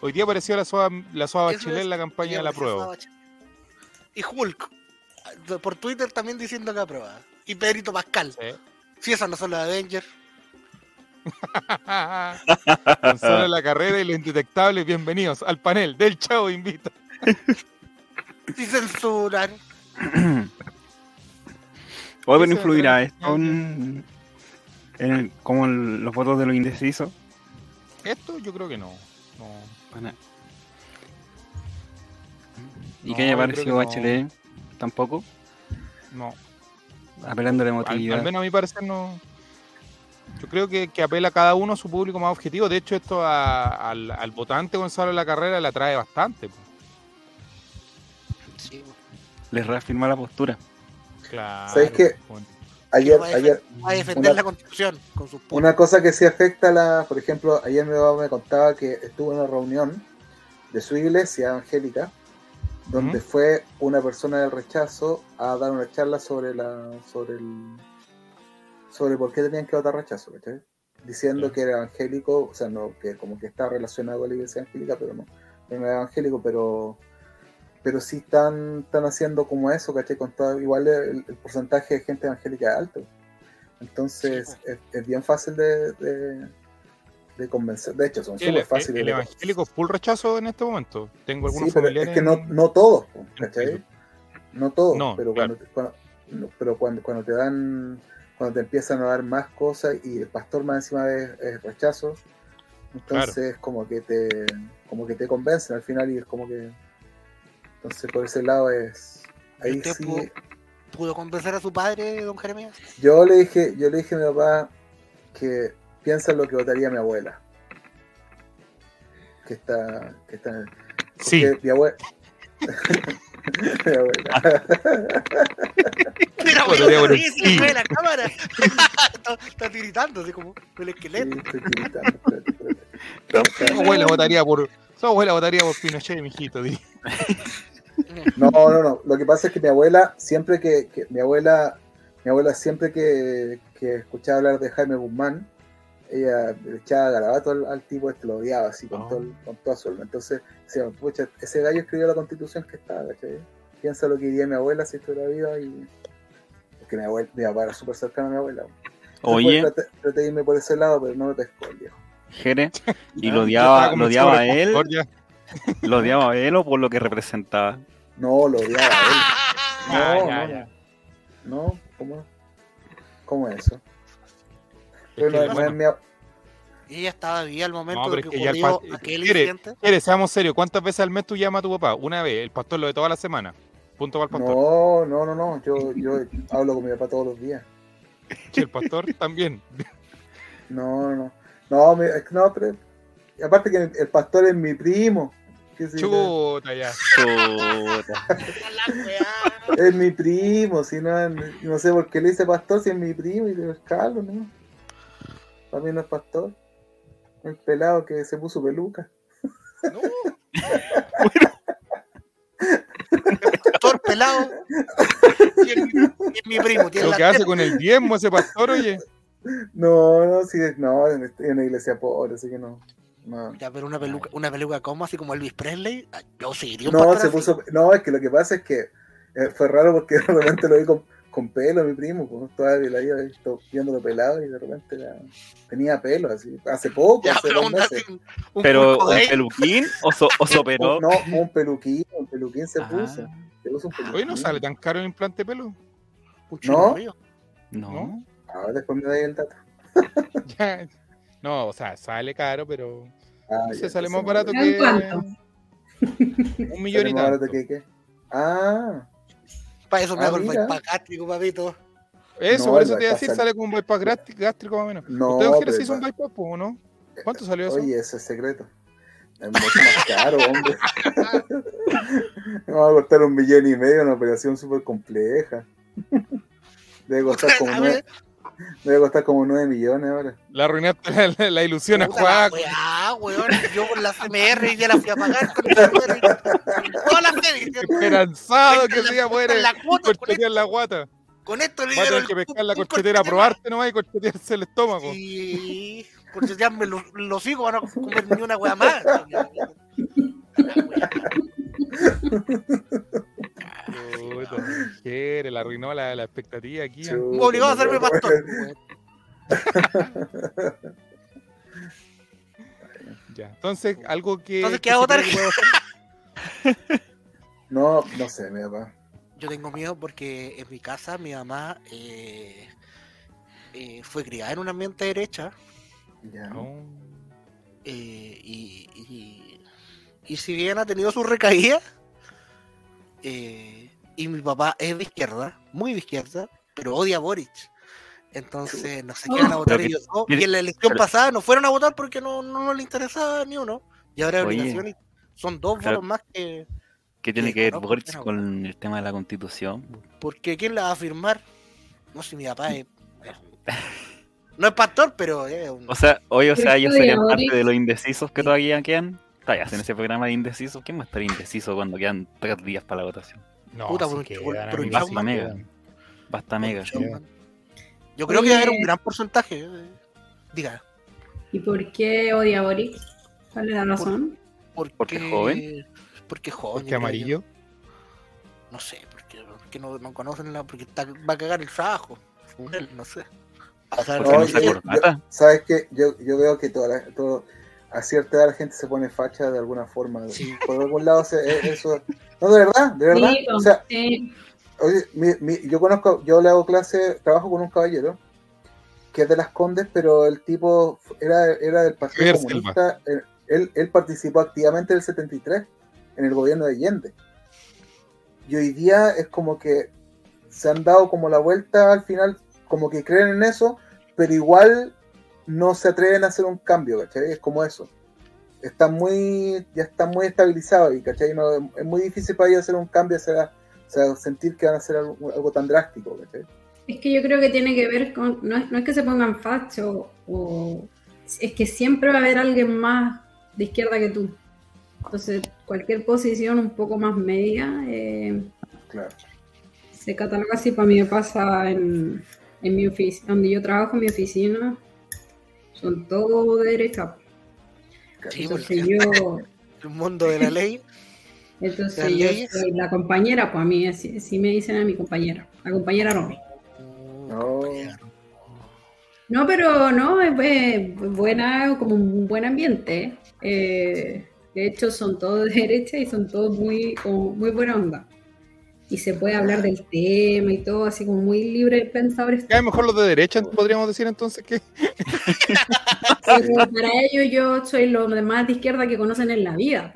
Hoy día apareció la Soa, la Bachelet es, en la campaña de la prueba. Y Hulk. Por Twitter también diciendo que aprueba. Y Pedrito Pascal. Sí. Si esas no son los Avengers. Gonzalo la carrera y los indetectables, bienvenidos al panel del Chavo Invita. Si censuran. Pero Eso, influirá esto en, en el- como los votos de los indecisos. Esto yo creo que no. no. Bueno. ¿Y No, qué haya yo creo parecido que no. Bachelet? Tampoco. No. Apelando a la emotividad. al menos a mi parecer no. Yo creo que, que apela a cada uno a su público más objetivo. De hecho, esto a- al, al votante Gonzalo de la carrera le atrae bastante. Sí, Les reafirma la postura. Claro. ¿Sabes qué? Bueno, Ayer, va a ayer, Va a defender Una- la constitución con sus. Una cosa que sí afecta a la, por ejemplo, ayer mi papá me contaba que estuvo en una reunión de su iglesia evangélica, donde fue una persona del rechazo a dar una charla sobre la, sobre el, sobre por qué tenían que votar rechazo, ¿cachai? Diciendo que era evangélico, o sea, no, que como que está relacionado con la iglesia evangélica, pero no, no era evangélico, pero pero sí están, están haciendo como eso, ¿cachai? Con todo, igual el, el porcentaje de gente evangélica es alto. Entonces Sí, es, es bien fácil de, de, de convencer. De hecho, son El, súper el- fáciles. el de- evangélico full rechazo en este momento. Tengo algunos Sí, pero familiares. es que no, en- no todos, ¿cachai? No todos, No, pero, claro. cuando, cuando- pero cuando, cuando te dan, cuando te empiezan a dar más cosas y el pastor más encima es, es rechazo, entonces como que te como que te convencen al final y es como que entonces por ese lado es ¿Y ahí usted sí pudo, pudo convencer a su padre, don Jeremías? yo le dije yo le dije a mi papá que piensa en lo que votaría mi abuela que está que está Sí, porque mi abuela mi abuela Mira, se sí. le ve la cámara. está, está tiritando, así como el Sí, esqueleto. estoy tiritando, espérate, espérate. su abuela votaría por. Su abuela votaría por Pinochet, mijito. di. No, no, no. Lo que pasa es que mi abuela, siempre que, que- mi abuela, mi abuela siempre que, que escuchaba hablar de Jaime Guzmán, ella le echaba garabato al, al tipo este, lo odiaba así con, Oh. todo, con toda su alma. Entonces, decía, pucha, ese gallo escribió la constitución que estaba, ¿cachai? Piensa lo que diría mi abuela si estuviera viva y. Porque mi abuela, mi papá era súper cercano a mi abuela. Entonces, Oye, pues, traté, traté de irme por ese lado, pero no me pescó el viejo. Jere, ¿y lo odiaba, lo odiaba a él? ¿Lo odiaba a él o por lo que representaba? No, lo odiaba a él. Ah, No, ya, no, ya. No, ¿cómo? ¿Cómo es eso? Es Pero que, no, no bueno, es mi Y ella estaba viva al momento No, de que ocurrió pa- aquel Quiere- incidente. Quiere, seamos serios. ¿Cuántas veces al mes tú llamas a tu papá? Una vez. El pastor lo de toda la semana. Punto para el pastor. No, no, no, no. Yo, yo hablo con mi papá todos los días. Sí, el pastor también. No, no, no. No, me- es que no, pero. y aparte que el, el pastor es mi primo. Chuta, ya. Chuta. La. Es mi primo, si no, no sé por qué le dice pastor si es mi primo y es Carlos, ¿no? Para mí no es pastor. El pelado que se puso peluca. No. Pastor pelado. Y es mi, y es mi primo. Tiene Lo la que hace con el diezmo ese pastor, oye. No, no, sí, no, estoy en una iglesia pobre, así que no. No, Ya, pero una peluca, una peluca como así como Elvis Presley. Yo seguiría un no se así. puso. No, es que lo que pasa es que eh, fue raro porque de repente lo vi con, con pelo, mi primo, pues, todavía la iba viéndolo pelado y de repente la- tenía pelo, así. Hace poco, Ya, hace pero dos meses. un ¿Pero un peluquín o, so, o soperó? No, un peluquín, un peluquín se Ah, puso. Se puso un peluquín. Oye, ¿no sale tan caro el implante de pelo? Un chino ¿No? río. No. Ah, después me da el dato. Ya. No, o sea, sale caro, pero. Ah, No ya, sé, sale más barato ¿En que. cuánto? Un millón y tanto. que qué. Ah, Para eso me Ah, hago el mira. bypass gástrico, papito. Eso, No, por el eso te iba a decir, sale- sale con un bypass gástrico, más o menos. no. ¿Usted, Ojera, se hizo un el- bypass, o no? ¿Cuánto salió eso? Oye, ese es secreto. Es mucho más caro, hombre. Me va a costar un millón y medio, una operación súper compleja. Debe costar como nueve, ver, debe costar como nueve millones ahora. Le arruinaste la, la- la ilusión a puta la Juaco. weón. Yo con la CMR ya la fui a pagar con la CMR. Toda la serie. Esperanzado que La se iba a poder la corchetear la guata. Con esto le Va a que pescar la un corchetera, corchete probarte nomás y corchetearse el estómago. más. Y corchetearme los, los hijos van a comer ni una weá más. La. Puta, Jere, le arruinó la, la expectativa aquí. Chuta, Me obligó a no hacerme pastor. Ya. Entonces, algo que. Entonces, ¿qué hacer- No, no sé, mi papá. Yo tengo miedo porque en mi casa mi mamá eh, eh, fue criada en un ambiente derecha Ya. Oh. eh, y, y, y si bien ha tenido sus recaídas, eh, y mi papá es de izquierda, muy de izquierda, pero odia a Boric. Entonces no sé qué van a votar Pero que- ellos dos. mire, Y en la elección pero- pasada no fueron a votar porque no, no, no le interesaba ni uno. Y ahora obligación y son dos Claro. votos más que. ¿Qué tiene que ver Boric con el tema de la constitución? Porque ¿quién la va a firmar? No sé, mi papá es. no es pastor, pero es un- O sea, hoy, o sea, ellos de serían parte de los indecisos que Sí. todavía quedan. Todavía hacen ese programa de indecisos. ¿Quién va a estar indeciso cuando quedan tres días para la votación? No, Puta, por un Chauman. quedan. Basta mega. Yo, yo creo que va a haber un gran porcentaje. Diga. ¿Y por qué odia a Boric? ¿Cuál es la razón? Porque, ¿Porque es joven? Porque es joven. Porque amarillo. yo. No sé, porque, porque no, no conocen la. Porque está- va a cagar el trabajo. Según él, no sé. O sea, Porque No, no. ¿Sabes qué? Yo, yo veo que toda la- todo, a cierta edad la gente se pone facha de alguna forma. Sí. Por algún lado, se- eh, eso. No, de verdad, de verdad. Sí, o sea, sí. Oye, mi- mi- yo conozco, yo le hago clase, trabajo con un caballero que es de las Condes, pero el tipo era, era del Partido Javier Comunista. Él, él, él participó activamente en el 73 en el gobierno de Allende. Y hoy día es como que se han dado como la vuelta al final, como que creen en eso, pero igual no se atreven a hacer un cambio, ¿cachai? Es como eso. Están muy, ya están muy estabilizados y, ¿cachai? No, es muy difícil para ellos hacer un cambio, hacer, o sea, sentir que van a hacer algo, algo tan drástico, ¿cachai? Es que yo creo que tiene que ver con, no es, no es que se pongan facho, o es que siempre va a haber alguien más de izquierda que tú. Entonces, cualquier posición un poco más media eh, Claro. se cataloga así. Para mí me pasa en, en mi oficina, donde yo trabajo, en mi oficina, son todos de derecha. Sí, Entonces porque yo, el mundo de la ley. entonces ¿Las yo leyes? soy la compañera, pues a mí así, así me dicen a mi compañera, la compañera Romy. No. No, pero no, es bue- buena, como un buen ambiente. eh, de hecho, son todos de derecha y son todos muy, como muy buena onda. Y se puede hablar del tema y todo, así como muy libre pensadores. Ya mejor los de derecha, podríamos decir entonces que. Pero para ellos yo soy los demás de izquierda que conocen en la vida.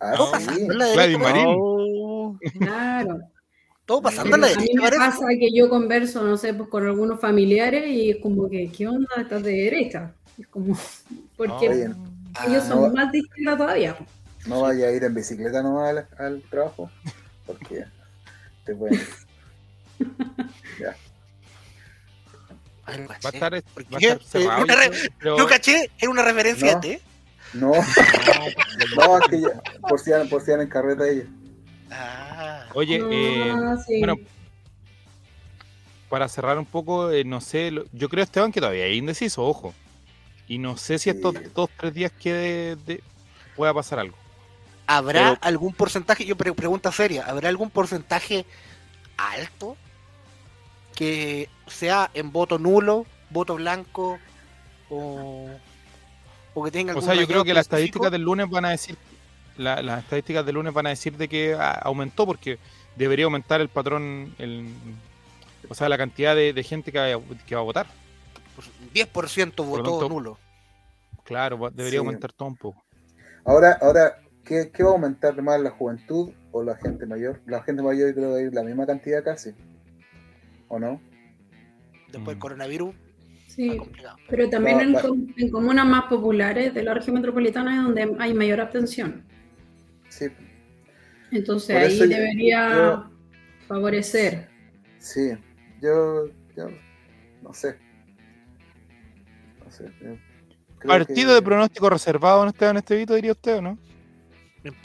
Ah, Todo No. sí. pasando en la derecha. No. Claro. Todo pasando en la a mí derecha, me parece. pasa que yo converso, no sé, pues con algunos familiares y es como que, ¿qué onda? Estás de derecha. Es como, porque ellos Ah, son no. más de izquierda todavía. No vaya a ir en bicicleta nomás al, al trabajo, porque te pueden... Ya. ay, no Va a estar, va ¿Por a estar cerrado. Yo pero- caché, es una referencia No. a ti. No, no, es que ya, por si por si en carreta ellos. Ah, Oye, No, eh, sí. bueno, para cerrar un poco, eh, no sé, lo- yo creo, Esteban, que todavía hay indeciso, ojo. Y no sé si estos Sí. dos, tres días quede de, pueda pasar algo. ¿Habrá Pero- algún porcentaje? Yo pre- pregunta seria, ¿habrá algún porcentaje alto que sea en voto nulo, voto blanco o, o que tenga O algún sea, yo creo que las estadísticas del lunes van a decir, la- las estadísticas del lunes van a decir de que a- aumentó porque debería aumentar el patrón, el, o sea, la cantidad de, de gente que, va a votar. Pues, 10% Por lo votó tanto- nulo. Claro, debería Sí. aumentar todo un poco. Ahora, ahora ¿qué, qué va a aumentar más, la juventud o la gente mayor? La gente mayor yo creo que ir la misma cantidad casi, ¿o no? Después del Mm. coronavirus, Sí, pero también Va- en, va- com- en comunas más populares de la región metropolitana es donde hay mayor abstención. Sí, Entonces Por ahí debería yo- favorecer. sí, yo, yo no sé. No sé. yo creo Partido que- de pronóstico reservado, ¿no, Esteban Estevito, diría usted o no?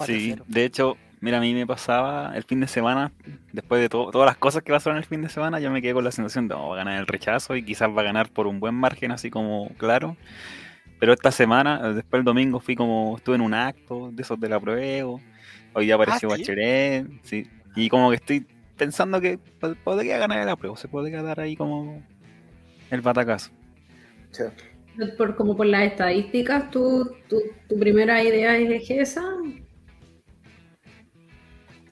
Sí, cero. de hecho, mira, a mí me pasaba el fin de semana, después de to- todas las cosas que pasaron el fin de semana, yo me quedé con la sensación de, oh, va a ganar el rechazo y quizás va a ganar por un buen margen, así como claro. Pero esta semana, después el domingo, fui como, estuve en un acto de esos de la prueba, hoy día apareció ¿sí? Bachelet, sí, y como que estoy pensando que pod- podría ganar el apruebo, se podría dar ahí como el batacazo. Che, Por, como por las estadísticas, ¿tú, tu, tu primera idea es esa.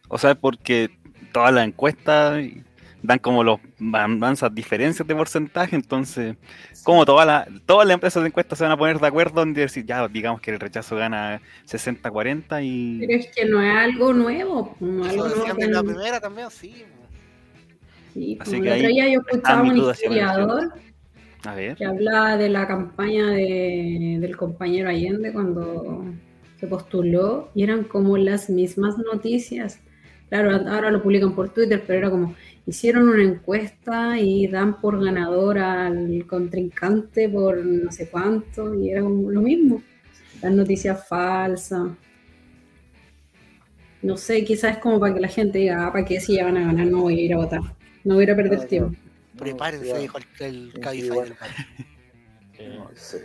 O sea, porque todas las encuestas dan como los avanzas diferencias de porcentaje, entonces, como todas las todas las empresas de encuestas se van a poner de acuerdo en decir, ya, digamos que el rechazo gana 60-40 y... Pero es que no es algo nuevo. No es Eso algo nuevo en la que- primera también, sí. Sí, Así como que el otro día yo escuchaba un historiador A ver, que hablaba de la campaña de- del compañero Allende cuando se postuló y eran como las mismas noticias. Claro, ahora lo publican por Twitter, pero era como hicieron una encuesta y dan por ganador al contrincante por no sé cuánto y era como lo mismo. Las noticias falsas. No sé, quizás es como para que la gente diga, ah, ¿para qué si ya van a ganar? No voy a ir a votar. No voy a ir a perder tiempo. Prepárense, dijo el, el Cabify. No sé.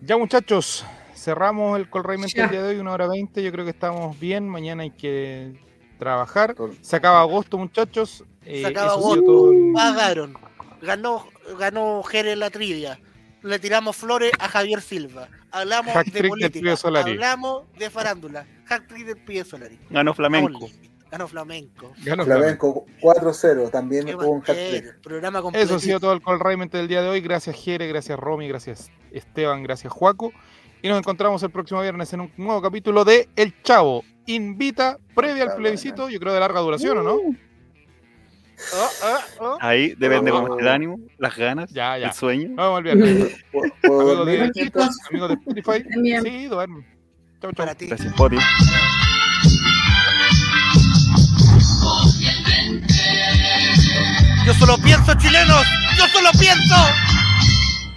Ya muchachos, cerramos el Raymond Ya. el día de hoy, una hora veinte. Yo creo que estamos bien. Mañana hay que trabajar. Se acaba agosto, muchachos. Eh, Se acaba agosto. todo Pagaron. Ganó, ganó Jerez la trivia. Le tiramos flores a Javier Silva. Hablamos Hack de política. Hablamos de farándula. Hack trick del Solari. ganó Flamenco. Ganó Flamenco. Ganó Flamenco 4-0, también hubo un bacán, trick. Programa completo. Eso ha sido todo el Call Raymond del día de hoy. Gracias Jere, gracias Romy, gracias Esteban, gracias Juaco. Y nos encontramos el próximo viernes en un nuevo capítulo de El Chavo. Invita previa al plebiscito, yo creo de larga duración, ¿o no? Oh, oh, oh. Ahí depende cómo el ánimo, las ganas, Ya, ya. el sueño. Viernes. ¿Puedo- puedo Amigos de, mientras? amigos de Spotify. También. Sí, duerme. Chau, chau. Para ti. Gracias, Poti. Yo solo pienso, chilenos. Yo solo pienso.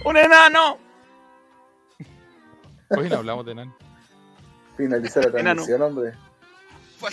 ¡Un enano! Hoy no hablamos de nada. Finalizar la transmisión, hombre.